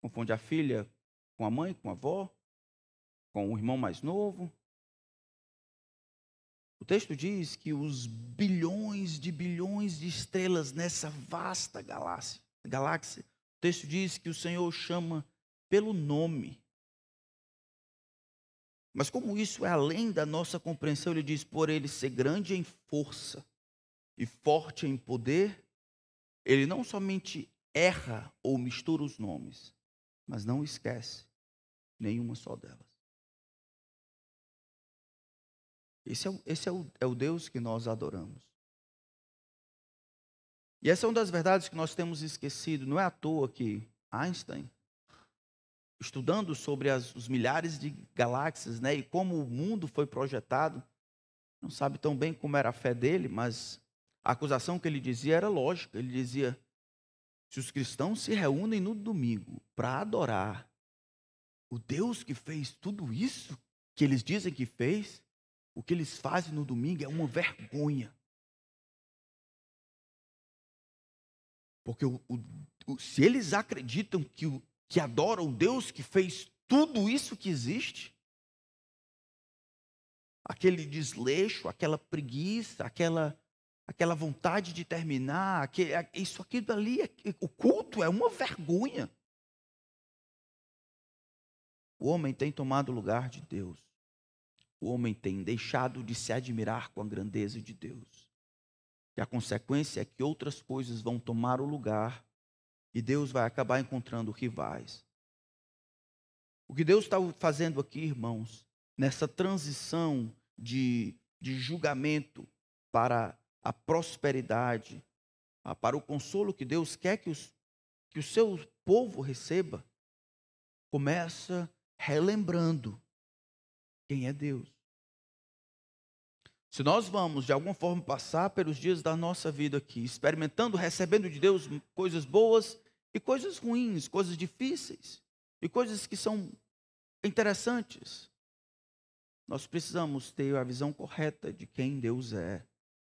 confunde a filha com a mãe, com a avó, com o irmão mais novo. O texto diz que os bilhões de bilhões de estrelas nessa vasta galáxia, galáxia, o texto diz que o Senhor chama pelo nome. Mas como isso é além da nossa compreensão, ele diz: por ele ser grande em força e forte em poder, ele não somente erra ou mistura os nomes, mas não esquece nenhuma só delas. Esse, é, esse é, o, é o Deus que nós adoramos. E essa é uma das verdades que nós temos esquecido. Não é à toa que Einstein, estudando sobre as, os milhares de galáxias né, e como o mundo foi projetado, não sabe tão bem como era a fé dele, mas a acusação que ele dizia era lógica. Ele dizia: se os cristãos se reúnem no domingo para adorar o Deus que fez tudo isso que eles dizem que fez, o que eles fazem no domingo é uma vergonha. Porque o, o, se eles acreditam que, o, que adoram o Deus que fez tudo isso que existe, aquele desleixo, aquela preguiça, aquela aquela vontade de terminar, isso, aquilo ali, o culto é uma vergonha. O homem tem tomado o lugar de Deus. O homem tem deixado de se admirar com a grandeza de Deus. E a consequência é que outras coisas vão tomar o lugar e Deus vai acabar encontrando rivais. O que Deus está fazendo aqui, irmãos, nessa transição de, de julgamento para a prosperidade, para o consolo que Deus quer que, os, que o seu povo receba, começa relembrando quem é Deus. Se nós vamos, de alguma forma, passar pelos dias da nossa vida aqui, experimentando, recebendo de Deus coisas boas e coisas ruins, coisas difíceis e coisas que são interessantes, nós precisamos ter a visão correta de quem Deus é,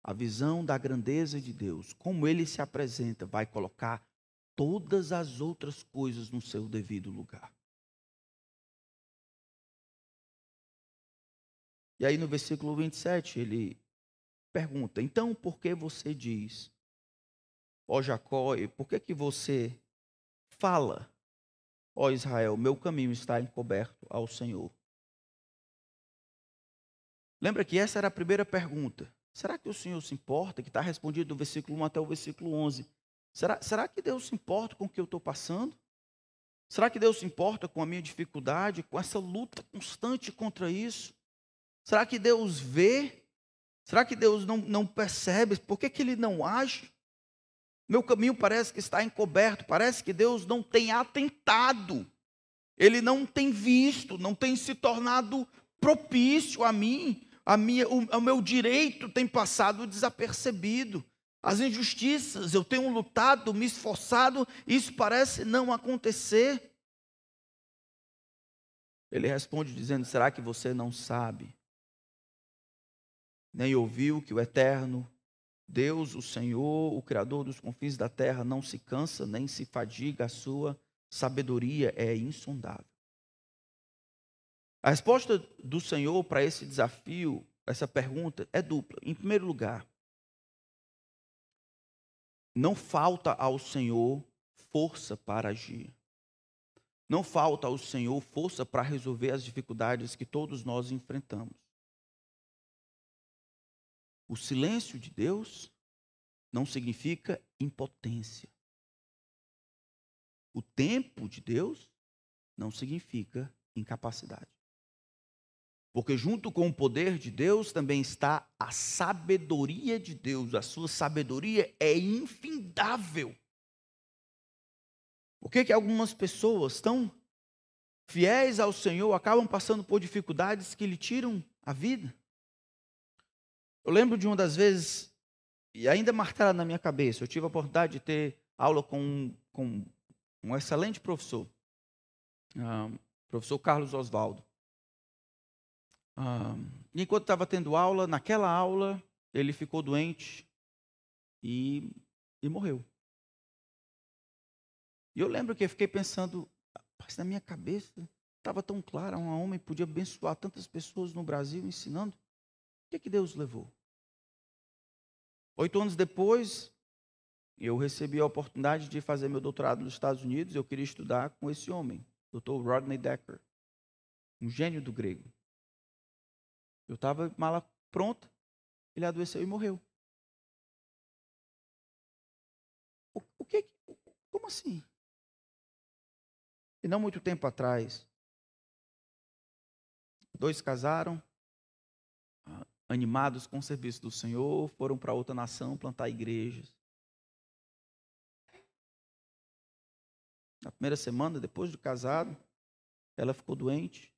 a visão da grandeza de Deus, como ele se apresenta, vai colocar todas as outras coisas no seu devido lugar. E aí no versículo 27 ele pergunta: Então por que você diz, ó Jacó, e por que que você fala, ó Israel, meu caminho está encoberto ao Senhor? Lembra que essa era a primeira pergunta. Será que o Senhor se importa? Que está respondido do versículo 1 até o versículo 11. Será, será que Deus se importa com o que eu estou passando? Será que Deus se importa com a minha dificuldade, com essa luta constante contra isso? Será que Deus vê? Será que Deus não, não percebe? Por que, que Ele não age? Meu caminho parece que está encoberto, parece que Deus não tem atentado, Ele não tem visto, não tem se tornado propício a mim, a minha, o, o meu direito tem passado desapercebido. As injustiças, eu tenho lutado, me esforçado, isso parece não acontecer. Ele responde dizendo: Será que você não sabe? Nem ouviu que o eterno Deus, o Senhor, o Criador dos confins da terra, não se cansa nem se fadiga, a sua sabedoria é insondável. A resposta do Senhor para esse desafio, essa pergunta, é dupla. Em primeiro lugar, não falta ao Senhor força para agir. Não falta ao Senhor força para resolver as dificuldades que todos nós enfrentamos. O silêncio de Deus não significa impotência. O tempo de Deus não significa incapacidade. Porque junto com o poder de Deus também está a sabedoria de Deus. A sua sabedoria é infindável. Por que, que algumas pessoas tão fiéis ao Senhor acabam passando por dificuldades que lhe tiram a vida? Eu lembro de uma das vezes, e ainda marcada na minha cabeça, eu tive a oportunidade de ter aula com, com um excelente professor, um, professor Carlos Oswaldo. Um, enquanto estava tendo aula, naquela aula, ele ficou doente e, e morreu. E eu lembro que eu fiquei pensando, na minha cabeça estava tão claro, um homem podia abençoar tantas pessoas no Brasil ensinando que, que Deus levou? Oito anos depois, eu recebi a oportunidade de fazer meu doutorado nos Estados Unidos. Eu queria estudar com esse homem, Dr. Rodney Decker, um gênio do grego. Eu estava mala pronta, ele adoeceu e morreu. O, o que? Como assim? E não muito tempo atrás, dois casaram, animados com o serviço do Senhor, foram para outra nação plantar igrejas. Na primeira semana, depois de casado, ela ficou doente.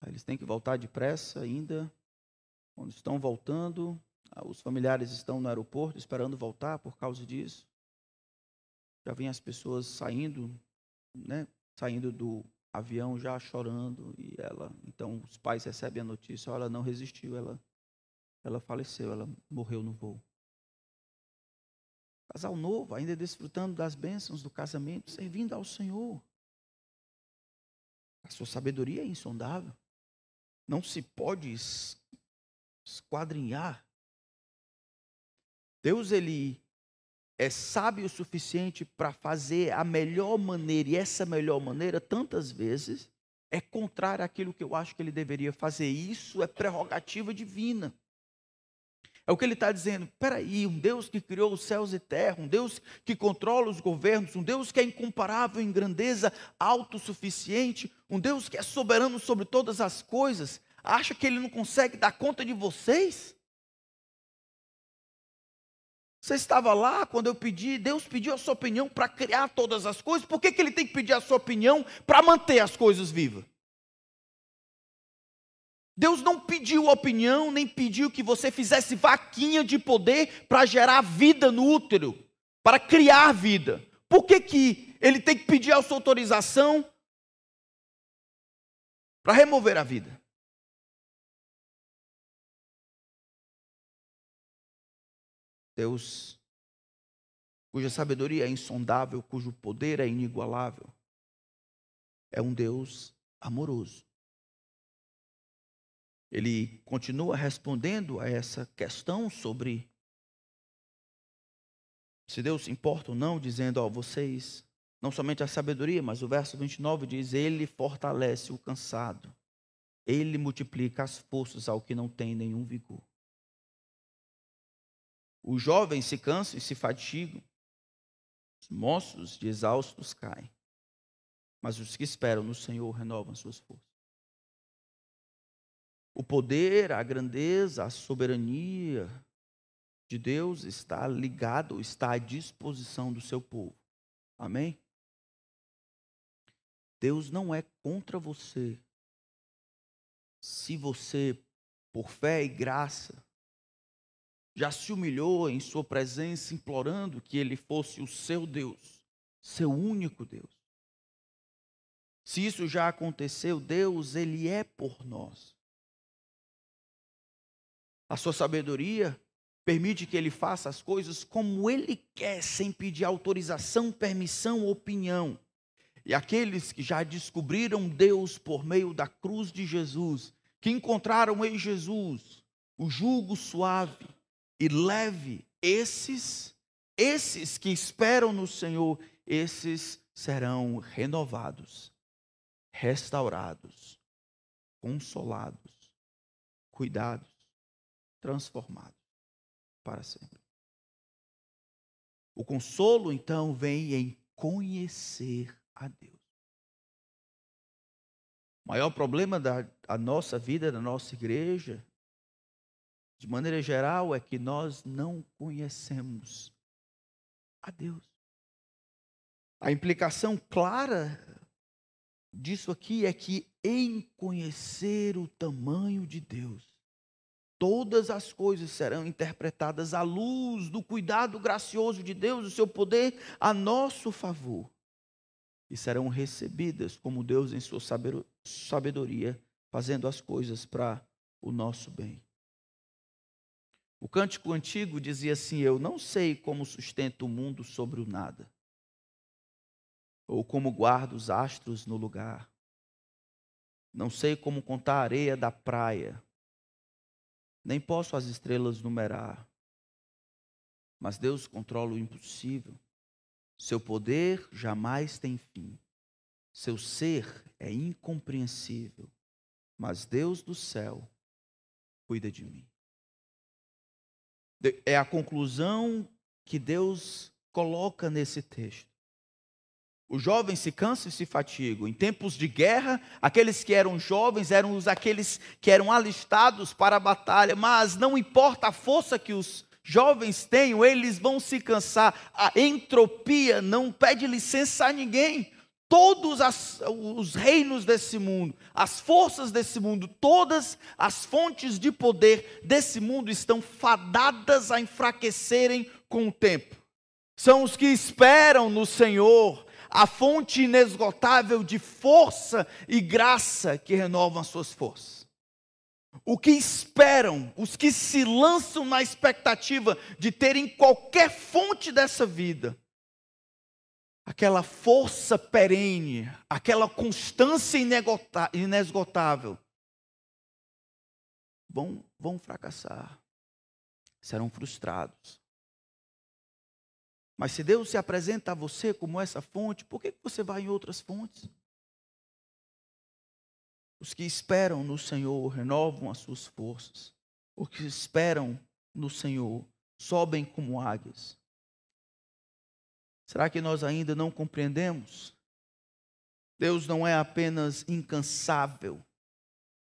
Aí eles têm que voltar depressa ainda. Quando estão voltando, ah, os familiares estão no aeroporto esperando voltar por causa disso. Já vem as pessoas saindo, né, saindo do avião já chorando e ela, então os pais recebem a notícia, ela não resistiu, ela ela faleceu, ela morreu no voo. Casal novo, ainda desfrutando das bênçãos do casamento, servindo ao Senhor. A sua sabedoria é insondável. Não se pode esquadrinhar. Deus ele é sábio o suficiente para fazer a melhor maneira, e essa melhor maneira, tantas vezes, é contrária àquilo que eu acho que ele deveria fazer. Isso é prerrogativa divina. É o que ele está dizendo. Peraí, um Deus que criou os céus e terra, um Deus que controla os governos, um Deus que é incomparável em grandeza, autossuficiente, um Deus que é soberano sobre todas as coisas, acha que ele não consegue dar conta de vocês? Você estava lá quando eu pedi, Deus pediu a sua opinião para criar todas as coisas, por que, que ele tem que pedir a sua opinião para manter as coisas vivas? Deus não pediu opinião, nem pediu que você fizesse vaquinha de poder para gerar vida no útero, para criar vida. Por que, que ele tem que pedir a sua autorização para remover a vida? Deus, cuja sabedoria é insondável, cujo poder é inigualável, é um Deus amoroso ele continua respondendo a essa questão sobre se Deus se importa ou não, dizendo, ó, vocês, não somente a sabedoria, mas o verso 29 diz: Ele fortalece o cansado, ele multiplica as forças ao que não tem nenhum vigor. Os jovens se cansam e se fatigam, os moços de exaustos caem, mas os que esperam no Senhor renovam suas forças. O poder, a grandeza, a soberania de Deus está ligado, está à disposição do seu povo. Amém? Deus não é contra você. Se você, por fé e graça, já se humilhou em sua presença, implorando que Ele fosse o seu Deus, seu único Deus. Se isso já aconteceu, Deus, Ele é por nós. A sua sabedoria permite que ele faça as coisas como ele quer, sem pedir autorização, permissão, opinião. E aqueles que já descobriram Deus por meio da cruz de Jesus, que encontraram em Jesus o jugo suave e leve, esses, esses que esperam no Senhor, esses serão renovados, restaurados, consolados, cuidados transformado para sempre. O consolo, então, vem em conhecer a Deus. O maior problema da nossa vida, da nossa igreja, de maneira geral, é que nós não conhecemos a Deus. A implicação clara disso aqui é que em conhecer o tamanho de Deus, todas as coisas serão interpretadas à luz do cuidado gracioso de Deus, o seu poder a nosso favor, e serão recebidas como Deus em sua sabedoria, fazendo as coisas para o nosso bem. O cântico antigo dizia assim: Eu não sei como sustento o mundo sobre o nada, ou como guardo os astros no lugar. Não sei como contar a areia da praia nem posso as estrelas numerar. Mas Deus controla o impossível. Seu poder jamais tem fim. Seu ser é incompreensível. Mas Deus do céu cuida de mim. É a conclusão que Deus coloca nesse texto. Os jovens se cansam e se fatigam. Em tempos de guerra, aqueles que eram jovens eram os aqueles que eram alistados para a batalha, mas não importa a força que os jovens tenham, eles vão se cansar. A entropia não pede licença a ninguém. Todos as, os reinos desse mundo, as forças desse mundo, todas as fontes de poder desse mundo estão fadadas a enfraquecerem com o tempo. São os que esperam no Senhor, a fonte inesgotável de força e graça que renovam as suas forças. O que esperam, os que se lançam na expectativa de terem qualquer fonte dessa vida, aquela força perene, aquela constância inesgotável, vão, vão fracassar, serão frustrados. Mas se Deus se apresenta a você como essa fonte, por que você vai em outras fontes? Os que esperam no Senhor renovam as suas forças. Os que esperam no Senhor sobem como águias. Será que nós ainda não compreendemos? Deus não é apenas incansável,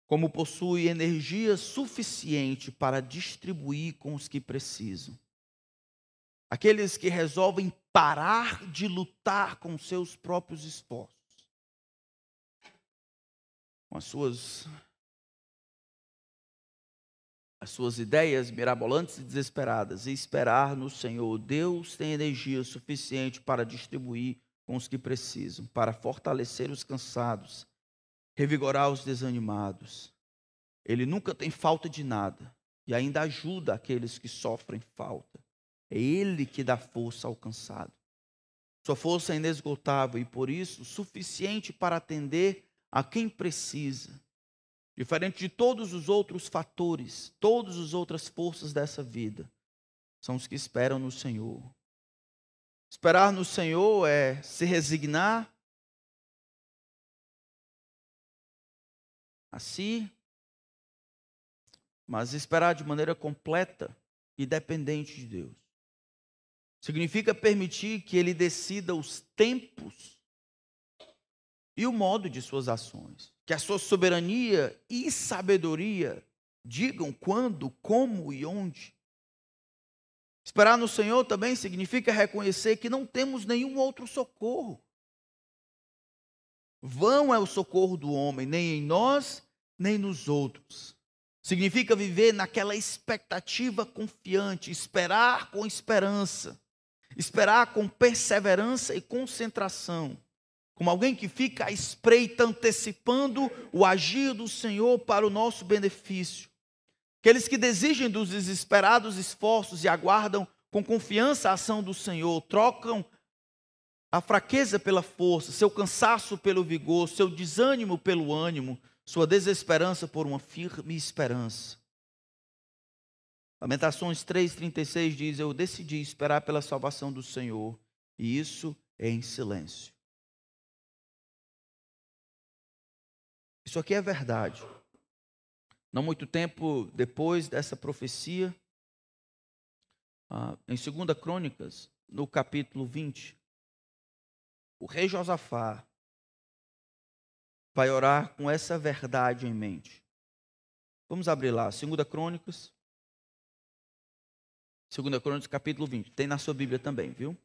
como possui energia suficiente para distribuir com os que precisam. Aqueles que resolvem parar de lutar com seus próprios esforços, com as suas as suas ideias mirabolantes e desesperadas e esperar no Senhor. Deus tem energia suficiente para distribuir com os que precisam, para fortalecer os cansados, revigorar os desanimados. Ele nunca tem falta de nada e ainda ajuda aqueles que sofrem falta. É Ele que dá força ao cansado. Sua força é inesgotável e, por isso, suficiente para atender a quem precisa Diferente de todos os outros fatores, todas as outras forças dessa vida, são os que esperam no Senhor. Esperar no Senhor é se resignar a si, mas esperar de maneira completa e dependente de Deus. Significa permitir que Ele decida os tempos e o modo de suas ações que a sua soberania e sabedoria digam quando, como e onde. Esperar no Senhor também significa reconhecer que não temos nenhum outro socorro. Vão é o socorro do homem, nem em nós, nem nos outros. Significa viver naquela expectativa confiante, esperar com esperança, esperar com perseverança e concentração como alguém que fica à espreita, antecipando o agir do Senhor para o nosso benefício. Aqueles que desistem dos desesperados esforços e aguardam com confiança a ação do Senhor, trocam a fraqueza pela força, seu cansaço pelo vigor, seu desânimo pelo ânimo, sua desesperança por uma firme esperança. Lamentações 3,36 diz: Eu decidi esperar pela salvação do Senhor, e isso é em silêncio. Isso aqui é verdade. Não muito tempo depois dessa profecia, ah, em 2 Crônicas, no capítulo 20, o rei Josafá vai orar com essa verdade em mente. Vamos abrir lá, 2 Crônicas. 2 Crônicas, capítulo 20. Tem na sua Bíblia também, viu?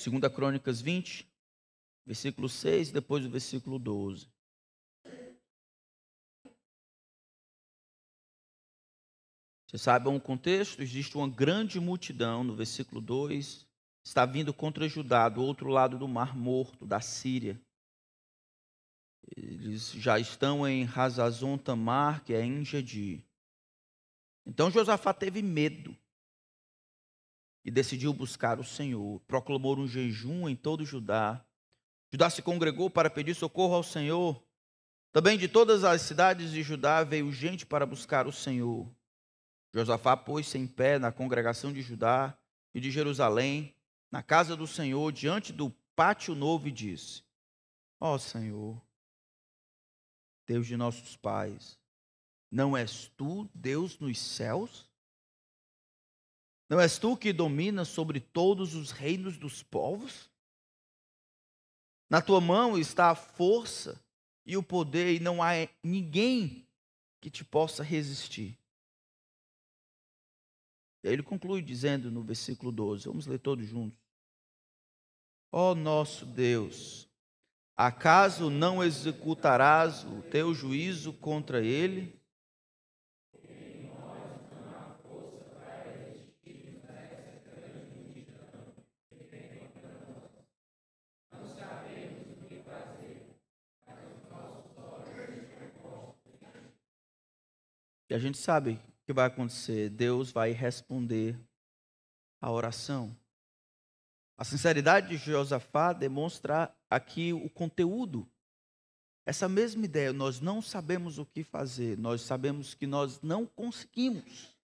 Segunda Crônicas 20, versículo 6, depois o versículo 12. Vocês sabem o contexto? Existe uma grande multidão, no versículo 2, está vindo contra Judá, do outro lado do Mar Morto, da Síria. Eles já estão em Hazazon Tamar, que é em Gedi. Então Josafá teve medo e decidiu buscar o Senhor. Proclamou um jejum em todo Judá. Judá se congregou para pedir socorro ao Senhor. Também de todas as cidades de Judá veio gente para buscar o Senhor. Josafá pôs-se em pé na congregação de Judá e de Jerusalém, na casa do Senhor, diante do pátio novo, e disse: Ó oh, Senhor, Deus de nossos pais, não és tu Deus nos céus? Não és tu que dominas sobre todos os reinos dos povos? Na tua mão está a força e o poder, e não há ninguém que te possa resistir. E aí ele conclui dizendo no versículo 12, vamos ler todos juntos. Ó oh nosso Deus, acaso não executarás o teu juízo contra ele? E a gente sabe o que vai acontecer. Deus vai responder a oração. A sinceridade de Josafá demonstra aqui o conteúdo. Essa mesma ideia, nós não sabemos o que fazer, nós sabemos que nós não conseguimos.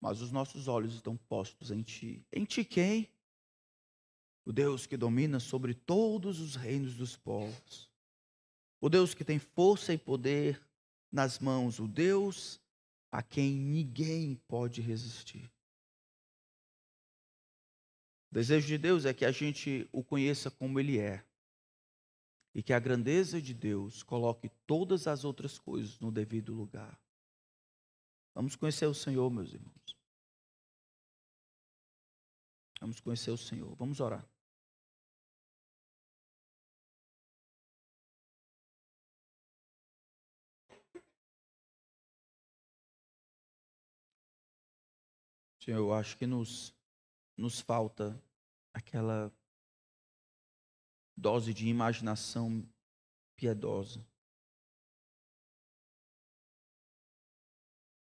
Mas os nossos olhos estão postos em ti. Em ti quem? o Deus que domina sobre todos os reinos dos povos, o Deus que tem força e poder nas mãos, o Deus a quem ninguém pode resistir. O desejo de Deus é que a gente o conheça como Ele é. E que a grandeza de Deus coloque todas as outras coisas no devido lugar. Vamos conhecer o Senhor, meus irmãos. Vamos conhecer o Senhor. Vamos orar. Senhor, eu acho que nos, nos falta aquela dose de imaginação piedosa.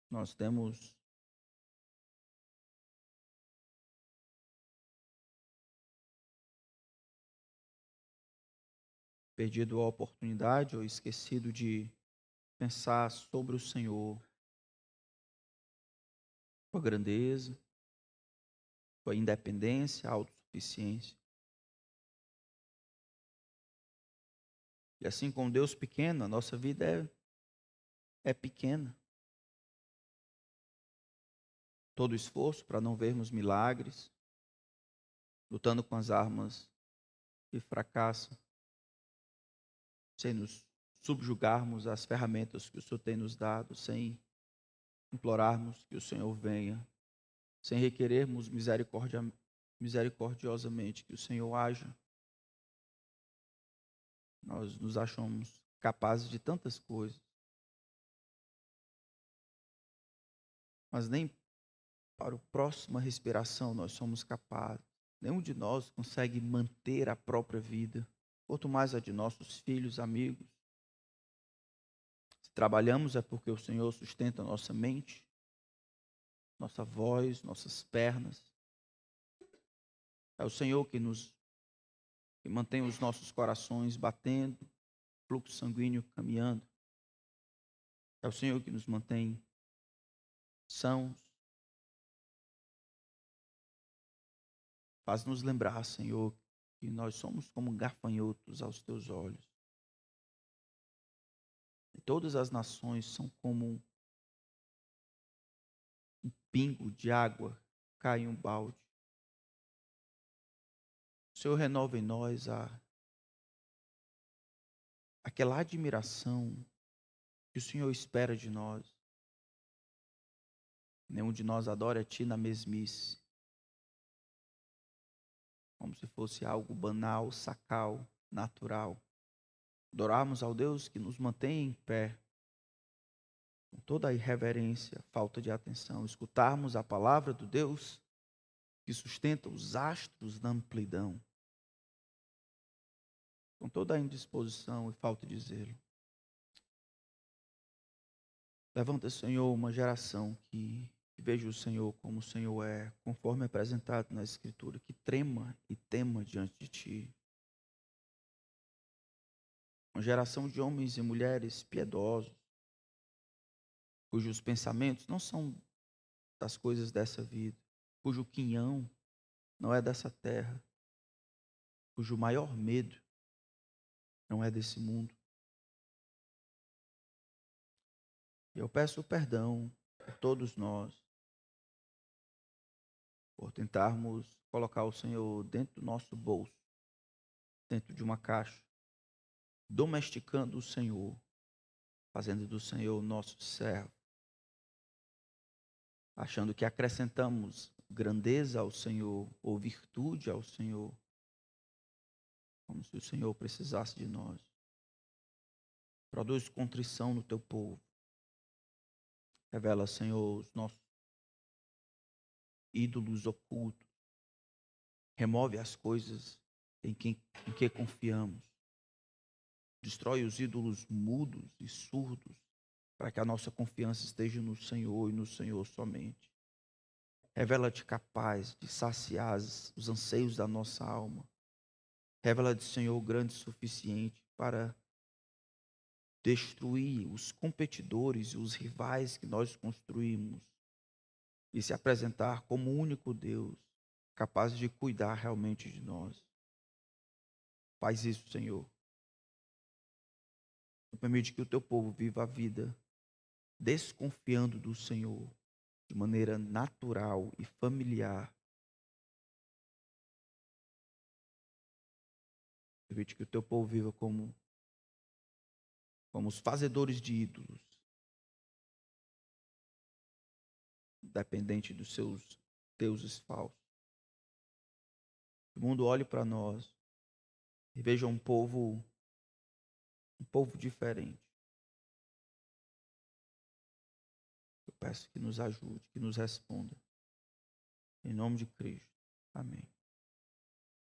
Nós temos perdido a oportunidade ou esquecido de pensar sobre o Senhor sua grandeza, sua independência, autossuficiência. E assim com Deus pequeno, a nossa vida é, é pequena. Todo esforço para não vermos milagres, lutando com as armas que fracassam, sem nos subjugarmos às ferramentas que o Senhor tem nos dado, sem implorarmos que o Senhor venha, sem requerermos misericordia, misericordiosamente que o Senhor haja. Nós nos achamos capazes de tantas coisas. Mas nem para a próxima respiração nós somos capazes. Nenhum de nós consegue manter a própria vida, quanto mais a de nossos filhos, amigos, trabalhamos é porque o Senhor sustenta nossa mente, nossa voz, nossas pernas. É o Senhor que nos que mantém os nossos corações batendo, fluxo sanguíneo caminhando. É o Senhor que nos mantém sãos. Faz-nos lembrar, Senhor, que nós somos como gafanhotos aos teus olhos. Todas as nações são como um pingo de água cai em um balde. O Senhor renova em nós a, aquela admiração que o Senhor espera de nós. Nenhum de nós adora a Ti na mesmice, como se fosse algo banal, sacal, natural adorarmos ao Deus que nos mantém em pé, com toda a irreverência, falta de atenção, escutarmos a palavra do Deus que sustenta os astros da amplidão, com toda a indisposição e falta de zelo. Levanta, Senhor, uma geração que, veja o Senhor como o Senhor é, conforme apresentado na Escritura, que trema e tema diante de Ti uma geração de homens e mulheres piedosos, cujos pensamentos não são das coisas dessa vida, cujo quinhão não é dessa terra, cujo maior medo não é desse mundo. Eu peço perdão por todos nós, por tentarmos colocar o Senhor dentro do nosso bolso, dentro de uma caixa, domesticando o Senhor, fazendo do Senhor nosso servo, achando que acrescentamos grandeza ao Senhor ou virtude ao Senhor, como se o Senhor precisasse de nós. Produz contrição no teu povo. Revela, Senhor, os nossos ídolos ocultos. Remove as coisas em que, em que confiamos destrói os ídolos mudos e surdos, para que a nossa confiança esteja no Senhor e no Senhor somente. Revela-te capaz de saciar os anseios da nossa alma. Revela-te, Senhor, grande o suficiente para destruir os competidores e os rivais que nós construímos e se apresentar como o único Deus, capazes de cuidar realmente de nós. Faz isso, Senhor. Permite que o teu povo viva a vida desconfiando do Senhor de maneira natural e familiar. Permite que o teu povo viva como, como os fazedores de ídolos, dependente dos seus deuses falsos. O mundo olhe para nós e veja um povo um povo diferente. Eu peço que nos ajude, que nos responda. Em nome de Cristo. Amém.